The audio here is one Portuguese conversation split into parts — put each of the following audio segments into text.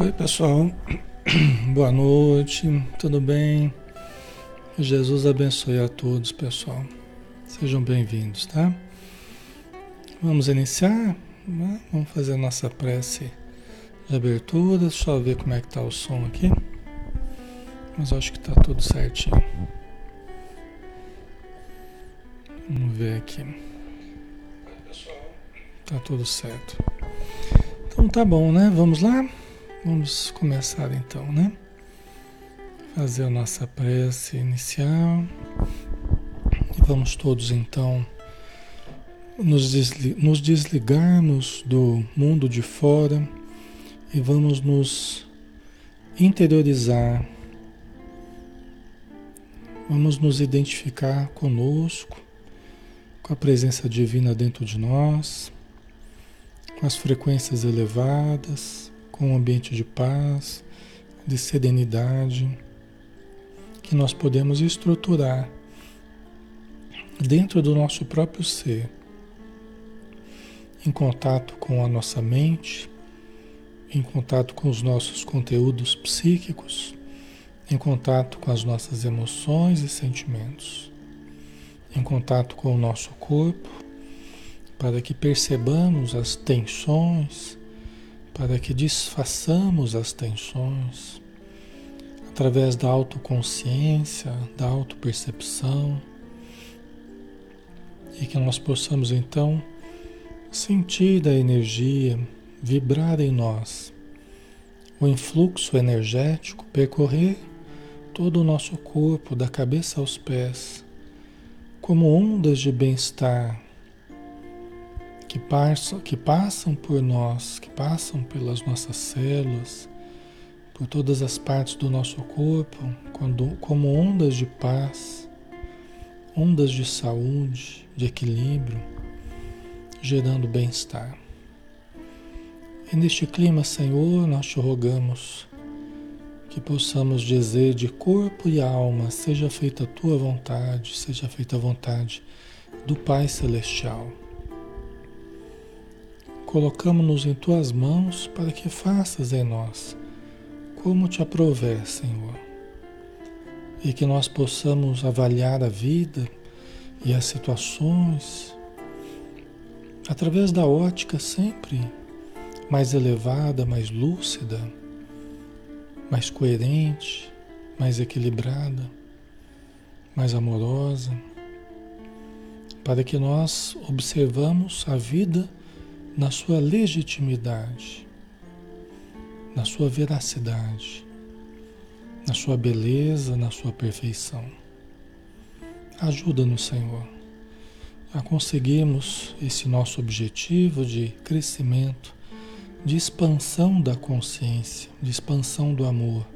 Oi, pessoal. Boa noite. Tudo bem? Jesus abençoe a todos, pessoal. Sejam bem-vindos, tá? Vamos iniciar? Vamos fazer a nossa prece de abertura. Deixa eu ver como é que tá o som aqui. Mas acho que tá tudo certinho. Vamos ver aqui. Tá tudo certo. Então tá bom, né? Vamos lá? Vamos começar então, né? Fazer a nossa prece inicial. E vamos todos então nos, nos desligarmos do mundo de fora e vamos nos interiorizar. Vamos nos identificar conosco, com a presença divina dentro de nós, com as frequências elevadas com um ambiente de paz, de serenidade, que nós podemos estruturar dentro do nosso próprio ser, em contato com a nossa mente, em contato com os nossos conteúdos psíquicos, em contato com as nossas emoções e sentimentos, em contato com o nosso corpo, para que percebamos as tensões, para que desfaçamos as tensões através da autoconsciência, da autopercepção e que nós possamos então sentir a energia vibrar em nós, o influxo energético percorrer todo o nosso corpo, da cabeça aos pés, como ondas de bem-estar que passam, que passam por nós, que passam pelas nossas células, por todas as partes do nosso corpo, quando, como ondas de paz, ondas de saúde, de equilíbrio, gerando bem-estar. E neste clima, Senhor, nós te rogamos que possamos dizer de corpo e alma: seja feita a tua vontade, seja feita a vontade do Pai Celestial colocamos-nos em tuas mãos para que faças em nós como te aprover, Senhor. E que nós possamos avaliar a vida e as situações através da ótica sempre mais elevada, mais lúcida, mais coerente, mais equilibrada, mais amorosa, para que nós observamos a vida na sua legitimidade, na sua veracidade, na sua beleza, na sua perfeição. Ajuda-nos, Senhor, a conseguirmos esse nosso objetivo de crescimento, de expansão da consciência, de expansão do amor,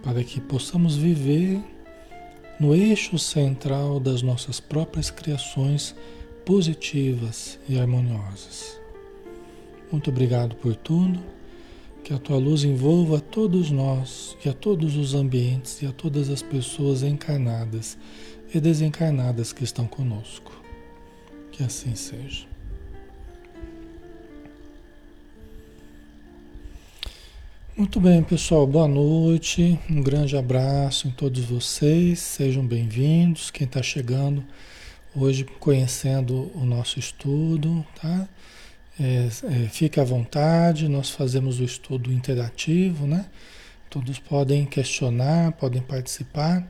para que possamos viver no eixo central das nossas próprias criações positivas e harmoniosas. Muito obrigado por tudo. Que a tua luz envolva a todos nós e a todos os ambientes e a todas as pessoas encarnadas e desencarnadas que estão conosco. Que assim seja. Muito bem, pessoal. Boa noite. Um grande abraço em todos vocês. Sejam bem-vindos. Quem está chegando hoje conhecendo o nosso estudo, tá? É, é, à vontade, nós fazemos o estudo interativo, né? Todos podem questionar, podem participar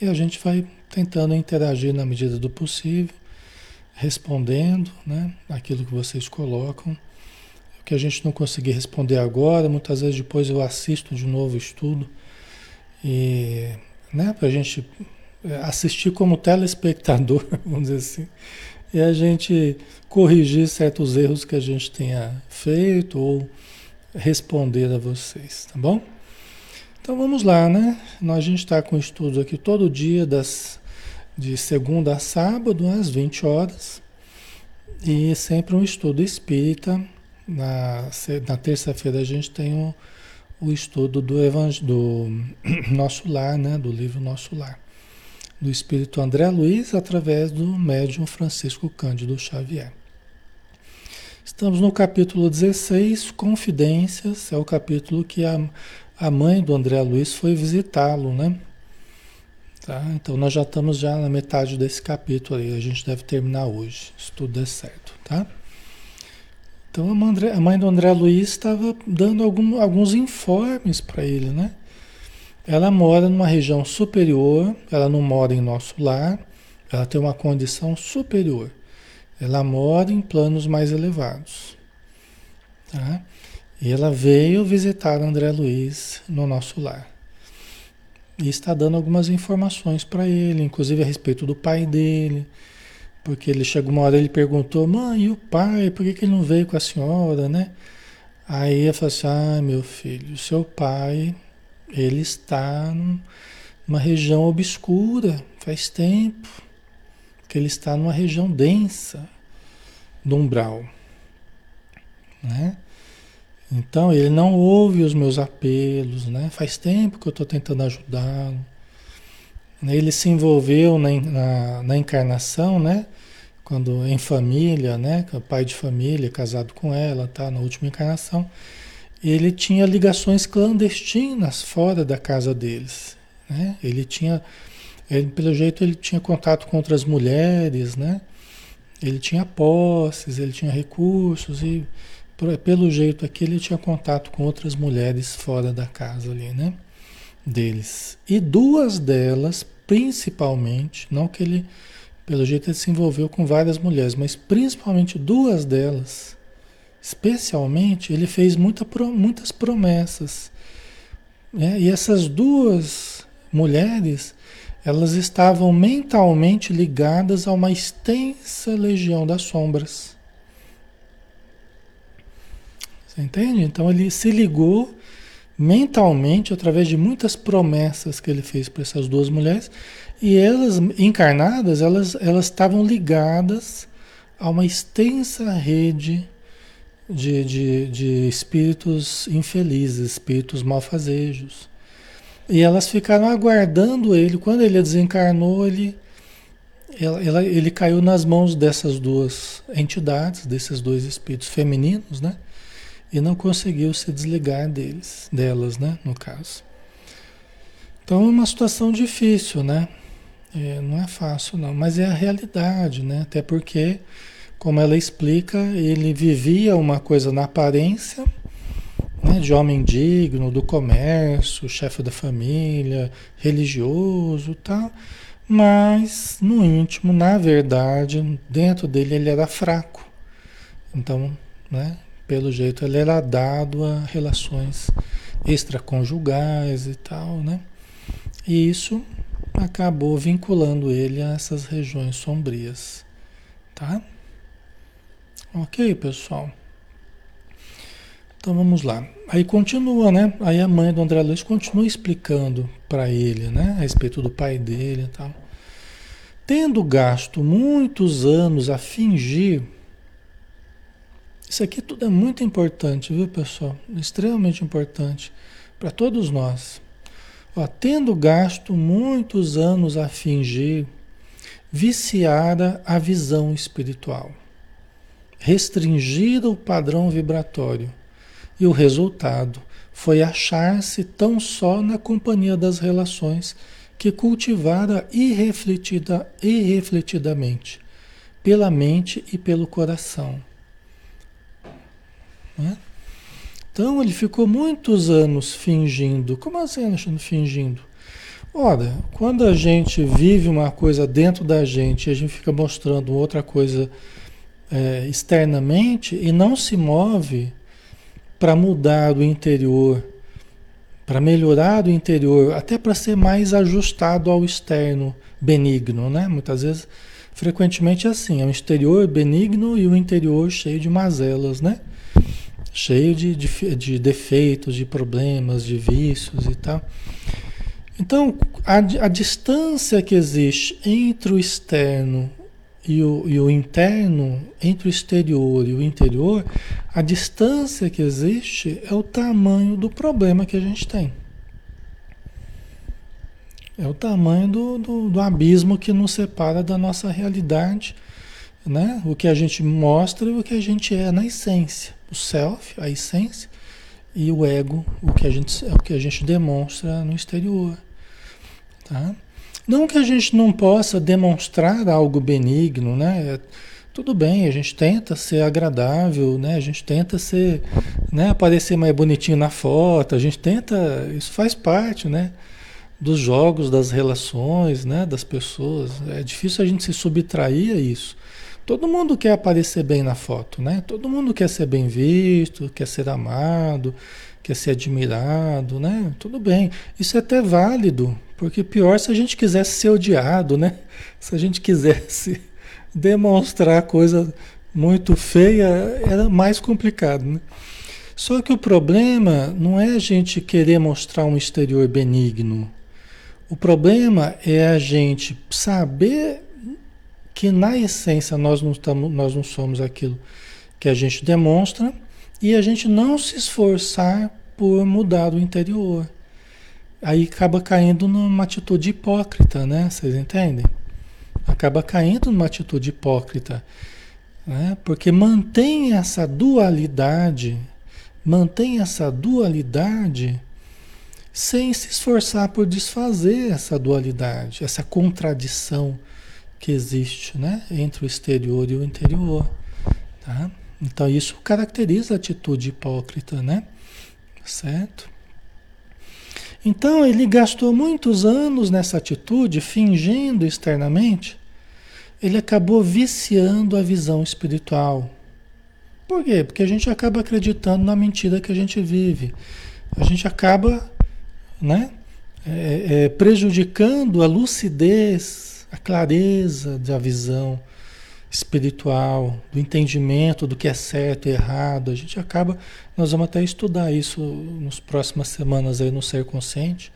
e a gente vai tentando interagir na medida do possível, respondendo, né? Aquilo que vocês colocam. O que a gente não conseguir responder agora, muitas vezes depois eu assisto de novo o estudo e, né? Para a gente assistir como telespectador, vamos dizer assim, e a gente corrigir certos erros que a gente tenha feito ou responder a vocês, tá bom? Então vamos lá, né? Nós, a gente está com estudos aqui todo dia, das, de segunda a sábado, às 20 horas, e sempre um estudo espírita. Na, na terça-feira a gente tem o, o estudo do, do Nosso Lar, né? Do livro Nosso Lar do espírito André Luiz através do médium Francisco Cândido Xavier. Estamos no capítulo 16, Confidências, é o capítulo que a, a mãe do André Luiz foi visitá-lo, né? Tá? Então nós já estamos já na metade desse capítulo aí, a gente deve terminar hoje, se tudo der certo, tá? Então a, mãe do André Luiz estava dando algum, alguns informes para ele, né? Ela mora numa região superior, ela não mora em nosso lar, ela tem uma condição superior. Ela mora em planos mais elevados. Tá? E ela veio visitar André Luiz no nosso lar. E está dando algumas informações para ele, inclusive a respeito do pai dele. Porque ele chegou uma hora ele perguntou, mãe, e o pai, por que, que ele não veio com a senhora, né? Aí eu falei assim, ah, meu filho, seu pai, ele está numa região obscura, faz tempo que ele está numa região densa do umbral. Né? Então ele não ouve os meus apelos, né? faz tempo que eu estou tentando ajudá-lo. Ele se envolveu na, na, na, encarnação, né? Quando em família, né? Pai de família, casado com ela, tá? Na última encarnação, ele tinha ligações clandestinas fora da casa deles, né? Ele tinha ele, pelo jeito ele tinha contato com outras mulheres, né? Ele tinha posses, ele tinha recursos e pelo jeito aqui ele tinha contato com outras mulheres fora da casa ali, né? Deles. E duas delas, principalmente, não que ele, pelo jeito ele se envolveu com várias mulheres, mas principalmente duas delas, especialmente, ele fez muita, muitas promessas. Né? E essas duas mulheres elas estavam mentalmente ligadas a uma extensa legião das sombras. Você entende? Então ele se ligou mentalmente através de muitas promessas que ele fez para essas duas mulheres e elas encarnadas elas elas estavam ligadas a uma extensa rede de, de, de espíritos infelizes, espíritos malfazejos. E elas ficaram aguardando ele. Quando ele desencarnou, ele, ela, ela, ele caiu nas mãos dessas duas entidades, desses dois espíritos femininos, né? E não conseguiu se desligar deles, delas, né? No caso. Então é uma situação difícil, né? É, não é fácil, não, mas é a realidade, né? Até porque, como ela explica, ele vivia uma coisa na aparência né, de homem digno, do comércio, chefe da família, religioso tal, mas no íntimo, na verdade, dentro dele ele era fraco. Então, né, pelo jeito ele era dado a relações extraconjugais e tal, né? E isso acabou vinculando ele a essas regiões sombrias, tá? Ok, pessoal. Então vamos lá. Aí continua, né? Aí a mãe do André Luiz continua explicando para ele, né? A respeito do pai dele e tal. Tendo gasto muitos anos a fingir. Isso aqui tudo é muito importante, viu, pessoal? Extremamente importante para todos nós. Ó, tendo gasto muitos anos a fingir, viciada a visão espiritual, restringida o padrão vibratório e o resultado foi achar-se tão só na companhia das relações que cultivara irrefletida, irrefletidamente, pela mente e pelo coração. Né? Então ele ficou muitos anos fingindo. Como assim, Alexandre, fingindo? Ora, quando a gente vive uma coisa dentro da gente e a gente fica mostrando outra coisa é, externamente e não se move para mudar o interior, para melhorar o interior, até para ser mais ajustado ao externo benigno, né? Muitas vezes, frequentemente é assim, é um exterior benigno e o interior cheio de mazelas, né? Cheio de, de, de defeitos, de problemas, de vícios e tal. Então, a, a distância que existe entre o externo e o, e o interno, entre o exterior e o interior, a distância que existe é o tamanho do problema que a gente tem. É o tamanho do, do, do abismo que nos separa da nossa realidade, né? O que a gente mostra e o que a gente é na essência. O self, a essência, e o ego, o que a gente, o que a gente demonstra no exterior. Tá? Não que a gente não possa demonstrar algo benigno, né? É, tudo bem, a gente tenta ser agradável, né? A gente tenta ser, né, aparecer mais bonitinho na foto, a gente tenta, isso faz parte, né? Dos jogos, das relações, né, das pessoas. É difícil a gente se subtrair a isso. Todo mundo quer aparecer bem na foto, né? Todo mundo quer ser bem visto, quer ser amado, quer ser admirado, né? Tudo bem. Isso é até válido, porque pior se a gente quisesse ser odiado, né? Se a gente quisesse demonstrar coisa muito feia, era mais complicado, né? Só que o problema não é a gente querer mostrar um exterior benigno. O problema é a gente saber que na essência nós não, estamos, nós não somos aquilo que a gente demonstra e a gente não se esforçar por mudar o interior. Aí acaba caindo numa atitude hipócrita, né? Vocês entendem? Acaba caindo numa atitude hipócrita, né? Porque mantém essa dualidade, mantém essa dualidade sem se esforçar por desfazer essa dualidade, essa contradição que existe né, entre o exterior e o interior. Tá? Então isso caracteriza a atitude hipócrita, né? Certo? Então ele gastou muitos anos nessa atitude, fingindo externamente, ele acabou viciando a visão espiritual. Por quê? Porque a gente acaba acreditando na mentira que a gente vive. A gente acaba né, é, é, prejudicando a lucidez a clareza da visão espiritual, do entendimento do que é certo e errado. A gente acaba, nós vamos até estudar isso nas próximas semanas aí no ser consciente,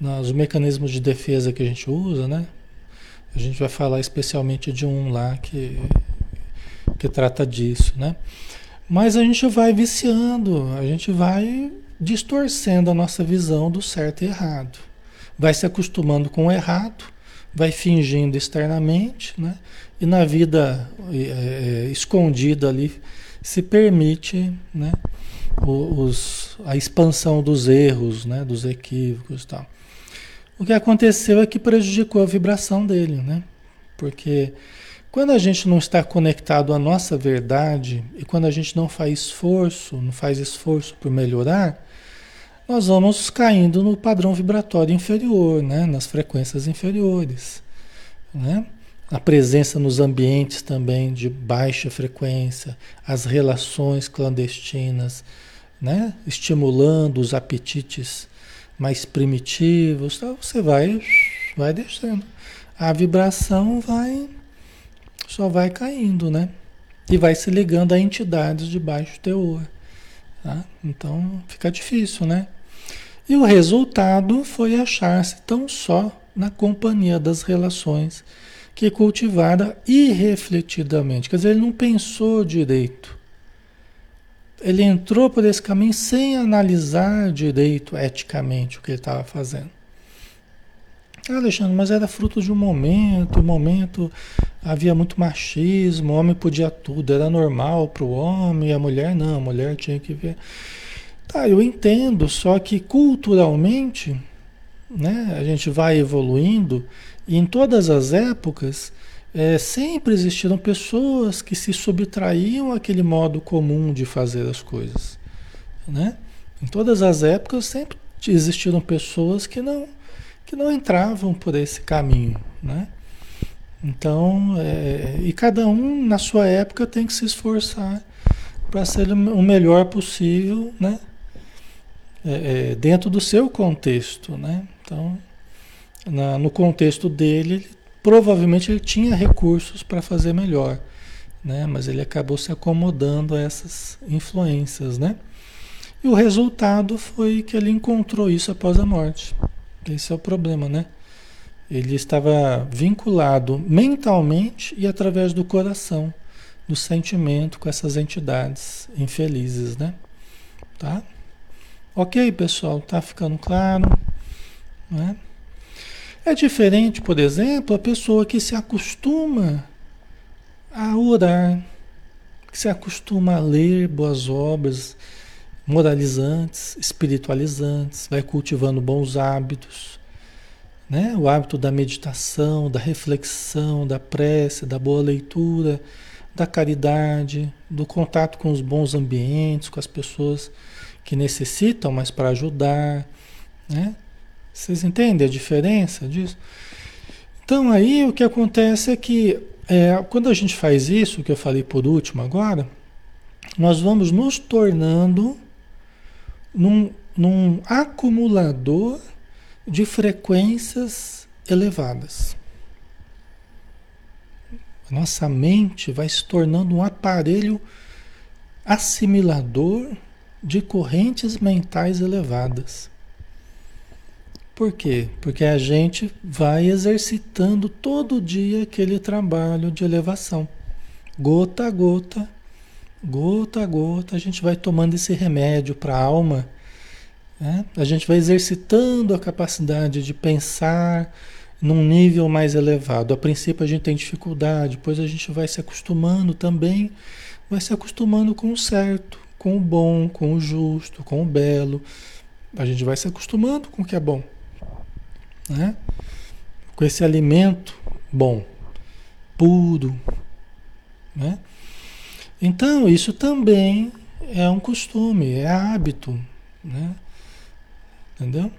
nos mecanismos de defesa que a gente usa, né? A gente vai falar especialmente de um lá que, que trata disso, né? Mas a gente vai viciando, a gente vai distorcendo a nossa visão do certo e errado. Vai se acostumando com o errado vai fingindo externamente, né? E na vida é, é, escondida ali se permite, né? Os, a expansão dos erros, né? Dos equívocos e tal. O que aconteceu é que prejudicou a vibração dele, né? Porque quando a gente não está conectado à nossa verdade e quando a gente não faz esforço, não faz esforço por melhorar, nós vamos caindo no padrão vibratório inferior, né? nas frequências inferiores. Né? A presença nos ambientes também de baixa frequência, as relações clandestinas, né? estimulando os apetites mais primitivos, então você vai, vai deixando. A vibração vai só vai caindo, né? E vai se ligando a entidades de baixo teor. Tá? Então fica difícil, né? E o resultado foi achar-se tão só na companhia das relações que cultivara irrefletidamente. Quer dizer, ele não pensou direito. Ele entrou por esse caminho sem analisar direito, eticamente, o que ele estava fazendo. Ah, Alexandre, mas era fruto de um momento, um momento havia muito machismo, o homem podia tudo, era normal para o homem, a mulher não, a mulher tinha que ver. Tá, eu entendo, só que culturalmente, né, a gente vai evoluindo em todas as épocas é, sempre existiram pessoas que se subtraíam àquele modo comum de fazer as coisas, né? Em todas as épocas sempre existiram pessoas que não que não entravam por esse caminho, né? Então, é, e cada um na sua época tem que se esforçar para ser o melhor possível, né? é, é, dentro do seu contexto, né? Então, na, no contexto dele, ele, provavelmente ele tinha recursos para fazer melhor, né? Mas ele acabou se acomodando a essas influências, né? E o resultado foi que ele encontrou isso após a morte. Esse é o problema, né? Ele estava vinculado mentalmente e através do coração, do sentimento com essas entidades infelizes, né? Tá? Ok, pessoal, tá ficando claro? Né? É diferente, por exemplo, a pessoa que se acostuma a orar, que se acostuma a ler boas obras moralizantes, espiritualizantes, vai cultivando bons hábitos, né? O hábito da meditação, da reflexão, da prece, da boa leitura, da caridade, do contato com os bons ambientes, com as pessoas que necessitam, mas para ajudar, né? Vocês entendem a diferença disso? Então aí o que acontece é que é, quando a gente faz isso, que eu falei por último agora, nós vamos nos tornando num, num acumulador de frequências elevadas. Nossa mente vai se tornando um aparelho assimilador de correntes mentais elevadas. Por quê? Porque a gente vai exercitando todo dia aquele trabalho de elevação. Gota a gota, gota a gota, a gente vai tomando esse remédio para a alma. Né? A gente vai exercitando a capacidade de pensar num nível mais elevado. A princípio a gente tem dificuldade, depois a gente vai se acostumando também, vai se acostumando com o certo, com o bom, com o justo, com o belo. A gente vai se acostumando com o que é bom né? com esse alimento bom, puro. Né? Então, isso também é um costume, é hábito. Né? Entendeu?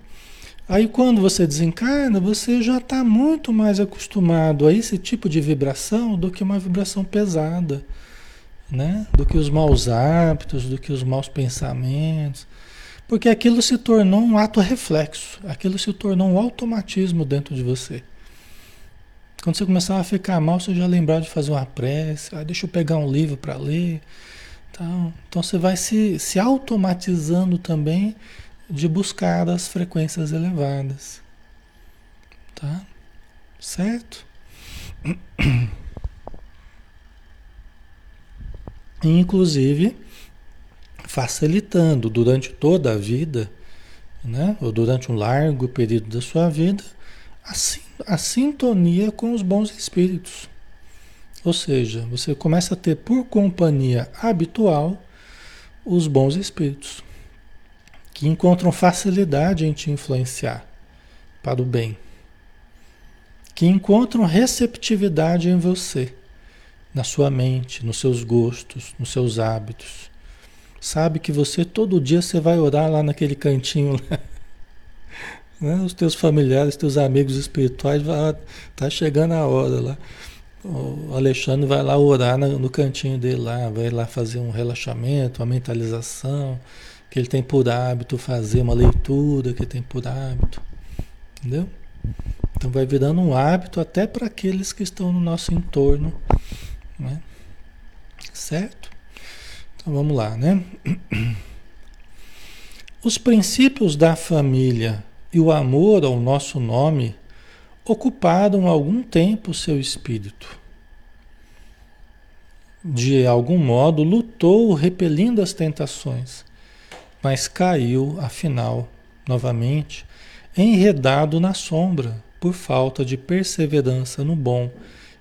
Aí, quando você desencarna, você já está muito mais acostumado a esse tipo de vibração do que uma vibração pesada. Né? Do que os maus hábitos, do que os maus pensamentos. Porque aquilo se tornou um ato reflexo, aquilo se tornou um automatismo dentro de você. Quando você começava a ficar mal, você já lembrava de fazer uma prece, ah, deixa eu pegar um livro para ler. Então, então você vai se, se automatizando também de buscar as frequências elevadas. Tá? Certo? Inclusive, facilitando durante toda a vida, né? ou durante um largo período da sua vida, a, a sintonia com os bons espíritos. Ou seja, você começa a ter por companhia habitual os bons espíritos, que encontram facilidade em te influenciar para o bem, que encontram receptividade em você, na sua mente, nos seus gostos, nos seus hábitos sabe que você todo dia você vai orar lá naquele cantinho lá. Né? Os teus familiares, teus amigos espirituais, vai, tá chegando a hora lá. O Alexandre vai lá orar no cantinho dele lá, vai lá fazer um relaxamento, uma mentalização, que ele tem por hábito fazer uma leitura, que ele tem por hábito. Entendeu? Então vai virando um hábito até para aqueles que estão no nosso entorno. Né? Certo? Então vamos lá, né? Os princípios da família e o amor ao nosso nome ocuparam algum tempo seu espírito. De algum modo lutou repelindo as tentações, mas caiu, afinal, novamente, enredado na sombra por falta de perseverança no bom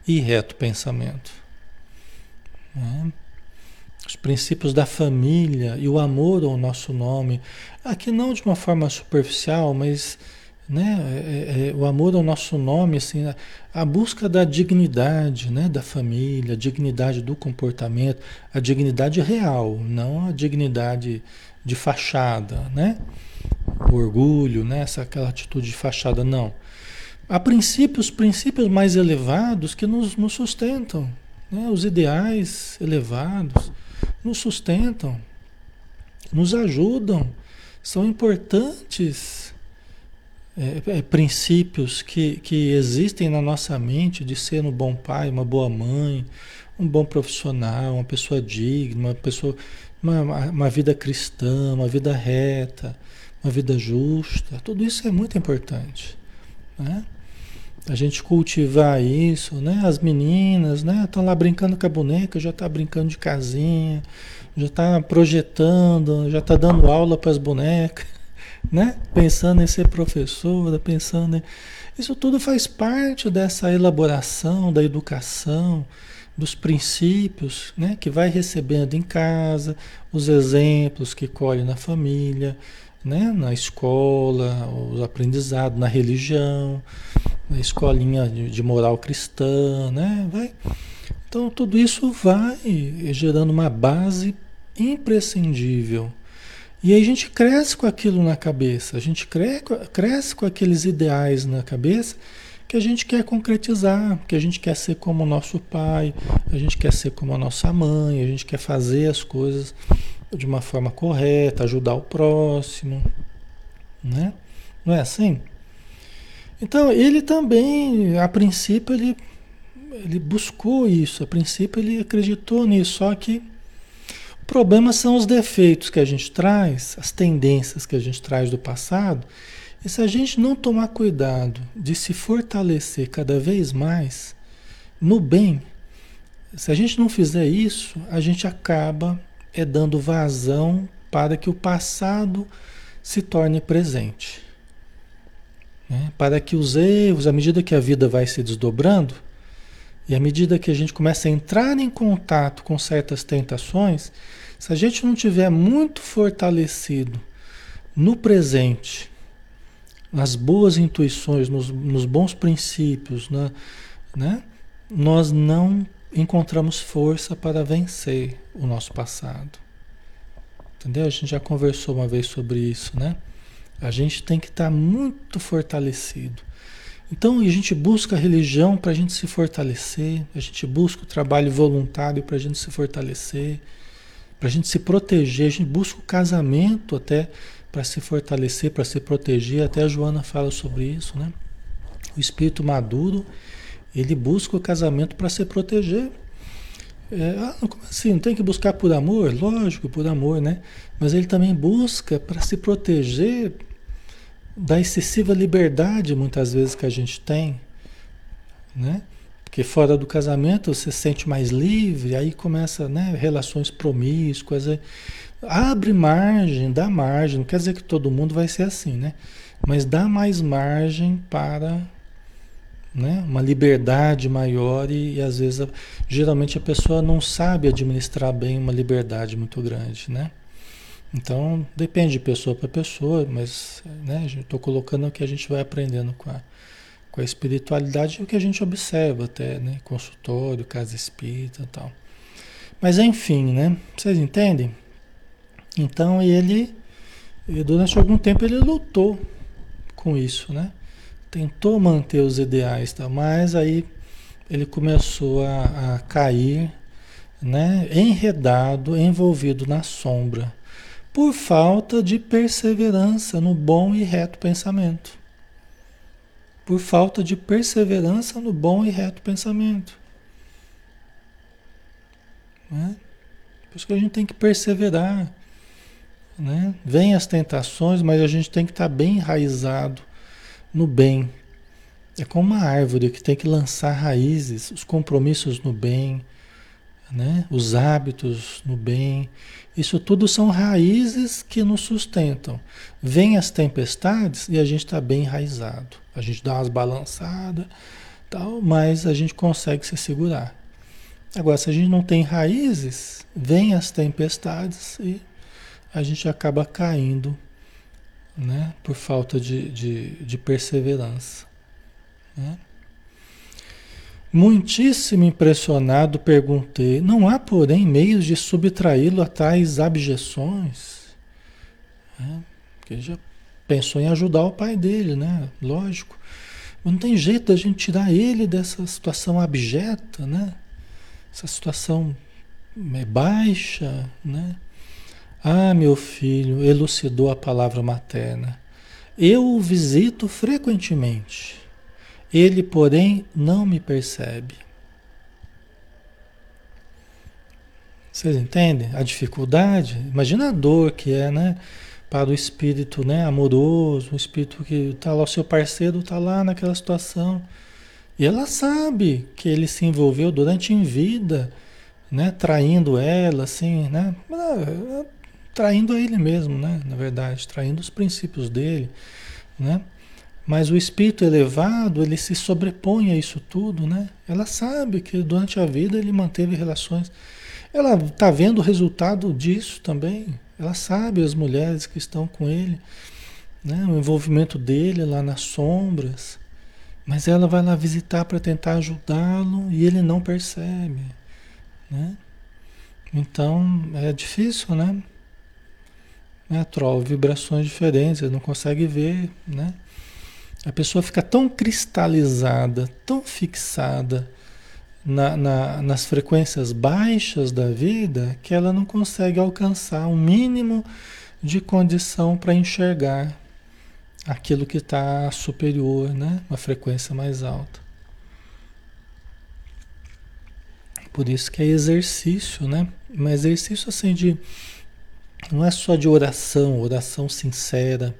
e reto pensamento. É os princípios da família e o amor ao nosso nome. Aqui não de uma forma superficial, mas né, é, é, é o amor ao nosso nome, assim, a, a, busca da dignidade né, da família, a dignidade do comportamento, a dignidade real, não a dignidade de fachada, né? O orgulho, né, essa, aquela atitude de fachada, não. Há princípios, princípios mais elevados que nos, nos sustentam, né? os ideais elevados nos sustentam, nos ajudam, são importantes é, é, princípios que, que existem na nossa mente de ser um bom pai, uma boa mãe, um bom profissional, uma pessoa digna, uma pessoa, uma, uma vida cristã, uma vida reta, uma vida justa. Tudo isso é muito importante. Né? A gente cultivar isso, né? As meninas, né? Estão lá brincando com a boneca, já está brincando de casinha, já está projetando, já está dando aula para as bonecas, né? Pensando em ser professora, pensando em... Isso tudo faz parte dessa elaboração da educação, dos princípios né, que vai recebendo em casa, os exemplos que colhe na família, né, na escola, os aprendizados, na religião, na escolinha de, moral cristã, né, vai. Então tudo isso vai gerando uma base imprescindível. E aí a gente cresce com aquilo na cabeça, a gente cresce com aqueles ideais na cabeça que a gente quer concretizar, que a gente quer ser como o nosso pai, a gente quer ser como a nossa mãe, a gente quer fazer as coisas de uma forma correta, ajudar o próximo, né? Não é assim? Então, ele também, a princípio, ele, ele buscou isso, a princípio ele acreditou nisso, só que o problema são os defeitos que a gente traz, as tendências que a gente traz do passado, e se a gente não tomar cuidado de se fortalecer cada vez mais no bem, se a gente não fizer isso, a gente acaba é dando vazão para que o passado se torne presente. Né? Para que os erros, à medida que a vida vai se desdobrando, e à medida que a gente começa a entrar em contato com certas tentações, se a gente não tiver muito fortalecido no presente, nas boas intuições, nos, nos bons princípios, né? né? nós não encontramos força para vencer o nosso passado. Entendeu? A gente já conversou uma vez sobre isso, né? A gente tem que estar tá muito fortalecido. Então a gente busca a religião para a gente se fortalecer, a gente busca o trabalho voluntário para a gente se fortalecer, para a gente se proteger, a gente busca o casamento até para se fortalecer, para se proteger. Até a Joana fala sobre isso, né? O espírito maduro, ele busca o casamento para se proteger. É, ah, como assim? Não tem que buscar por amor? Lógico, por amor, né? Mas ele também busca para se proteger da excessiva liberdade, muitas vezes, que a gente tem, né? Porque fora do casamento você se sente mais livre, aí começa, né, relações promíscuas, abre margem, dá margem, não quer dizer que todo mundo vai ser assim, né? Mas dá mais margem para né? uma liberdade maior e, e, às vezes geralmente a pessoa não sabe administrar bem uma liberdade muito grande, né? Então depende de pessoa para pessoa, mas né, estou colocando o que a gente vai aprendendo com a, com a espiritualidade e o que a gente observa até, né? Consultório, casa espírita e tal. Mas enfim, né? Vocês entendem? Então ele, durante algum tempo ele lutou com isso, né? tentou manter os ideais, tá? mas aí ele começou a, a cair, né? enredado, envolvido na sombra, por falta de perseverança no bom e reto pensamento. Por falta de perseverança no bom e reto pensamento. Né? Por isso que a gente tem que perseverar. Né? Vem as tentações, mas a gente tem que estar tá bem enraizado no bem. É como uma árvore que tem que lançar raízes, os compromissos no bem, né? os hábitos no bem. Isso tudo são raízes que nos sustentam. Vêm as tempestades e a gente está bem enraizado. A gente dá umas balançadas, tal, mas a gente consegue se segurar. Agora, se a gente não tem raízes, vêm as tempestades e a gente acaba caindo né? por falta de, de, de perseverança. Né? Muitíssimo impressionado, perguntei: não há, porém, meios de subtraí-lo a tais abjeções? É, porque ele já pensou em ajudar o pai dele, né? Lógico. Mas não tem jeito da gente tirar ele dessa situação abjeta, né? Essa situação é, baixa, né? Ah, meu filho, elucidou a palavra materna. Eu o visito frequentemente. Ele, porém, não me percebe. Vocês entendem a dificuldade? Imagina a dor que é, né? Para o espírito né, amoroso, o espírito que está lá, o seu parceiro está lá naquela situação. E ela sabe que ele se envolveu durante em vida, né? Traindo ela, assim, né? traindo a ele mesmo, né? Na verdade, traindo os princípios dele, né? Mas o espírito elevado, ele se sobrepõe a isso tudo, né? Ela sabe que durante a vida ele manteve relações. Ela está vendo o resultado disso também. Ela sabe as mulheres que estão com ele, né? o envolvimento dele lá nas sombras. Mas ela vai lá visitar para tentar ajudá-lo e ele não percebe, né? Então é difícil, né? né? Troll, vibrações diferentes, ele não consegue ver, né? A pessoa fica tão cristalizada, tão fixada na, na, nas frequências baixas da vida que ela não consegue alcançar o um mínimo de condição para enxergar aquilo que está superior, né? uma frequência mais alta. Por isso que é exercício, né? Um exercício assim de. Não é só de oração, oração sincera,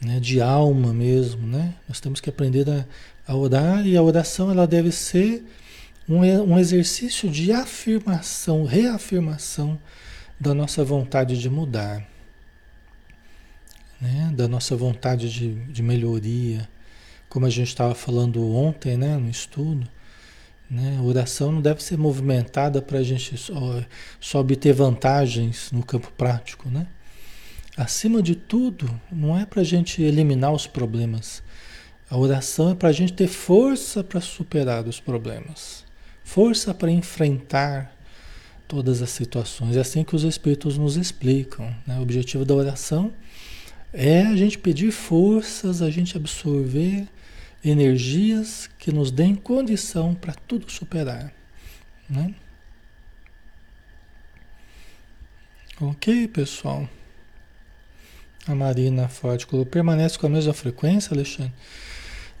né? de alma mesmo, né? Nós temos que aprender a, a orar e a oração ela deve ser um, um exercício de afirmação, reafirmação da nossa vontade de mudar, né? da nossa vontade de, de melhoria. Como a gente estava falando ontem né? no estudo, né? a oração não deve ser movimentada para a gente só, só obter vantagens no campo prático. Né? Acima de tudo, não é para a gente eliminar os problemas. A oração é para a gente ter força para superar os problemas força para enfrentar todas as situações. É assim que os Espíritos nos explicam. Né? O objetivo da oração é a gente pedir forças, a gente absorver energias que nos deem condição para tudo superar. Né? Ok, pessoal? A Marina Forte permanece com a mesma frequência, Alexandre?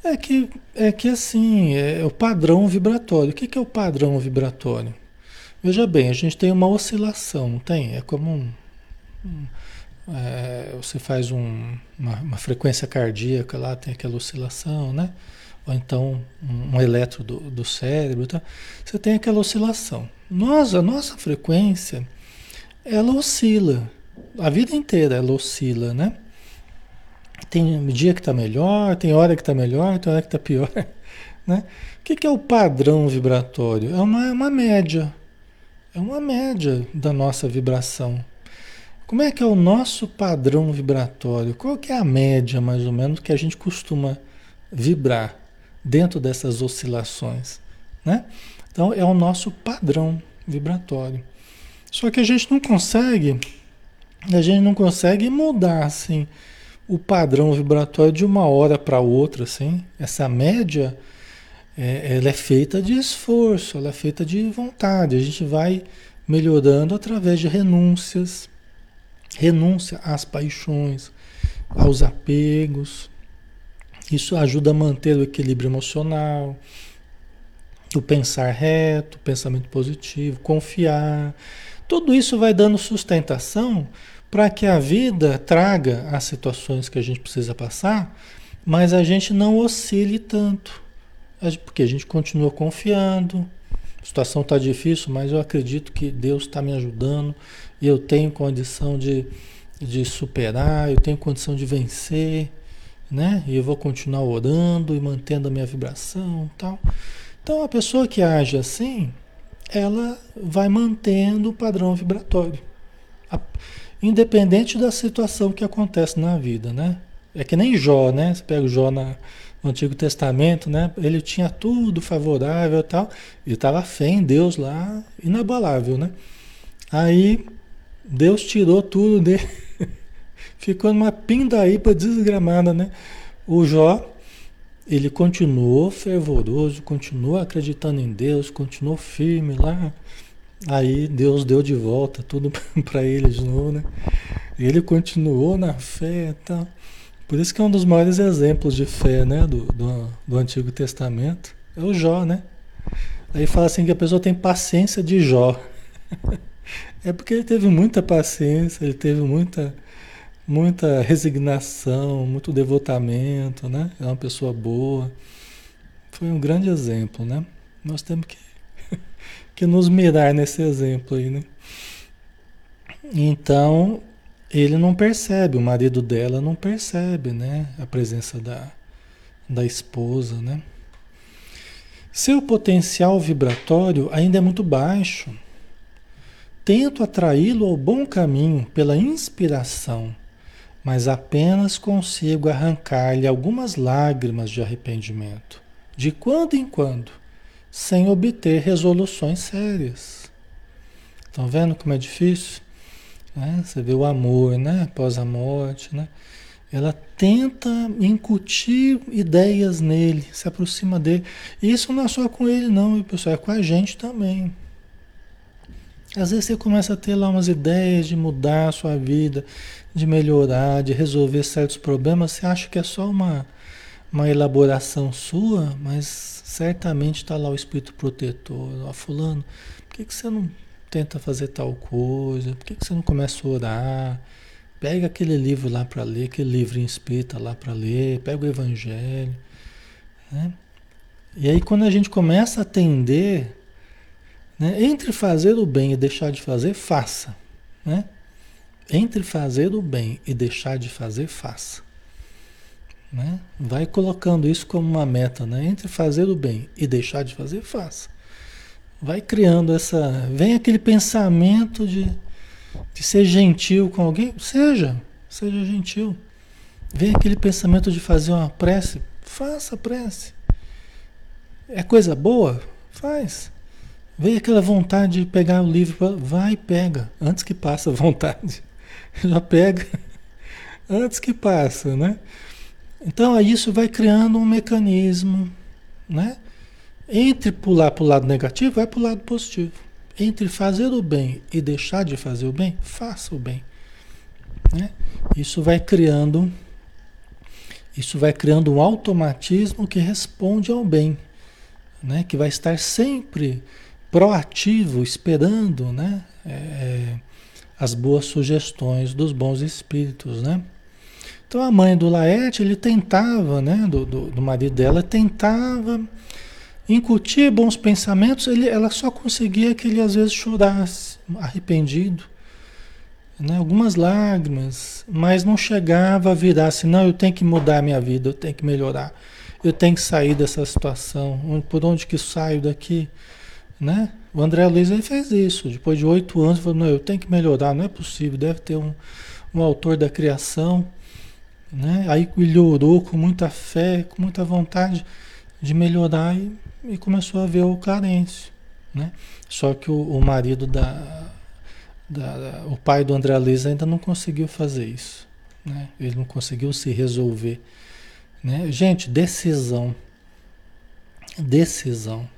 É que, é que assim, é o padrão vibratório. O que, que é o padrão vibratório? Veja bem, a gente tem uma oscilação, não tem? É como um é, você faz um, uma, uma, frequência cardíaca lá, tem aquela oscilação, né? Ou então um, um eletro do, do cérebro, tá? você tem aquela oscilação. Nós, a nossa frequência, ela oscila. A vida inteira ela oscila, né? Tem dia que está melhor, tem hora que está melhor, tem hora que está pior. Né? O que, que, é o padrão vibratório? É uma, é uma média. É uma média da nossa vibração. Como é que é o nosso padrão vibratório? Qual que é a média, mais ou menos, que a gente costuma vibrar dentro dessas oscilações? Né? Então, é o nosso padrão vibratório. Só que a gente não consegue, a gente não consegue mudar assim o padrão vibratório de uma hora para outra, assim. Essa média, é, ela é feita de esforço, ela é feita de vontade. A gente vai melhorando através de renúncias, renúncia às paixões, aos apegos. Isso ajuda a manter o equilíbrio emocional, o pensar reto, o pensamento positivo, confiar. Tudo isso vai dando sustentação para que a vida traga as situações que a gente precisa passar, mas a gente não oscile tanto, porque a gente continua confiando. A situação está difícil, mas eu acredito que Deus está me ajudando e eu tenho condição de, de superar, eu tenho condição de vencer, né? E eu vou continuar orando e mantendo a minha vibração, tal. Então a pessoa que age assim, ela vai mantendo o padrão vibratório. A, independente da situação que acontece na vida, né? É que nem Jó, né? Você pega o Jó na, no Antigo Testamento, né? Ele tinha tudo favorável e tal, e estava fé em Deus lá, inabalável, né? Aí Deus tirou tudo dele, ficou numa pindaíba desgramada, né? O Jó, ele continuou fervoroso, continuou acreditando em Deus, continuou firme lá, Aí Deus deu de volta tudo para ele de novo, né? Ele continuou na fé e tal. Por isso que é um dos maiores exemplos de fé, né? Do, do, do Antigo Testamento. É o Jó, né? Aí fala assim que a pessoa tem paciência de Jó. É porque ele teve muita paciência, ele teve muita, muita resignação, muito devotamento, né? É uma pessoa boa. Foi um grande exemplo, né? Nós temos que que nos mirar nesse exemplo aí, né? Então, ele não percebe, o marido dela não percebe, né? A presença da, da esposa, né? Seu potencial vibratório ainda é muito baixo. Tento atraí-lo ao bom caminho pela inspiração, mas apenas consigo arrancar-lhe algumas lágrimas de arrependimento, de quando em quando, sem obter resoluções sérias. Estão vendo como é difícil? Né? Você vê o amor, né? Após a morte, né? Ela tenta incutir ideias nele, se aproxima dele. Isso não é só com ele, não, pessoal, é com a gente também. Às vezes você começa a ter lá umas ideias de mudar a sua vida, de melhorar, de resolver certos problemas. Você acha que é só uma, uma elaboração sua, mas certamente está lá o espírito protetor. Ó, fulano, por que, que você não tenta fazer tal coisa? Por que, que você não começa a orar? Pega aquele livro lá para ler, aquele livro espírita lá para ler, pega o Evangelho. Né? E aí quando a gente começa a atender, né, entre fazer o bem e deixar de fazer, faça. Né? Entre fazer o bem e deixar de fazer, faça. Né? Vai colocando isso como uma meta, né? Entre fazer o bem e deixar de fazer, faça. Vai criando essa. Vem aquele pensamento de, de ser gentil com alguém. Seja, seja gentil. Vem aquele pensamento de fazer uma prece. Faça a prece. É coisa boa? Faz. Vem aquela vontade de pegar o livro. Vai e pega. Antes que passe a vontade. Já pega. Antes que passe, né? Então isso vai criando um mecanismo, né? Entre pular para o lado negativo, vai para o lado positivo. Entre fazer o bem e deixar de fazer o bem, faça o bem. Né? Isso vai criando, isso vai criando um automatismo que responde ao bem, né? Que vai estar sempre proativo, esperando, né? É, é as boas sugestões dos bons espíritos, né? Então a mãe do Laerte, ele tentava, né? Do, do, do marido dela, tentava incutir bons pensamentos, ele, ela só conseguia que ele às vezes chorasse, arrependido, né? algumas lágrimas, mas não chegava a virar assim, não, eu tenho que mudar a minha vida, eu tenho que melhorar, eu tenho que sair dessa situação, por onde que saio daqui, né? O André Luiz ele fez isso, depois de oito anos, falou, não, eu tenho que melhorar, não é possível, deve ter um, um autor da criação, né? Aí ele orou com muita fé, com muita vontade de melhorar e e começou a ver o Clarence, né? Só que o, o marido da, da, o pai do André Luiz ainda não conseguiu fazer isso, né? Ele não conseguiu se resolver, né? Gente, decisão, decisão.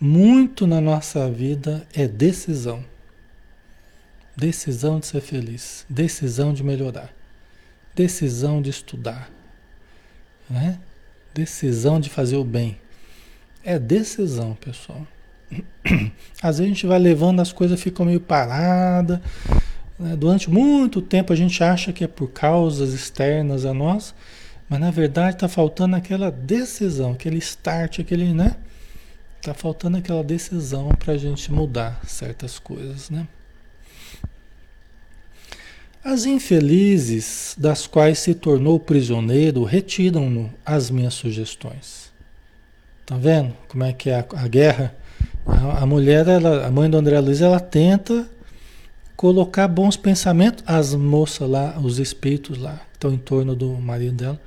Muito na nossa vida é decisão. Decisão de ser feliz, decisão de melhorar, decisão de estudar, né? decisão de fazer o bem, é decisão, pessoal. Às vezes a gente vai levando, as coisas ficam meio paradas. Né? Durante muito tempo a gente acha que é por causas externas a nós, mas na verdade está faltando aquela decisão, aquele start, aquele, né? Está faltando aquela decisão para a gente mudar certas coisas, né? As infelizes das quais se tornou prisioneiro retiram-no as minhas sugestões. Tá vendo como é que é a, a guerra? A, a, mulher, ela, a mãe do André Luiz, ela tenta colocar bons pensamentos. As moças lá, os espíritos lá, que estão em torno do marido dela,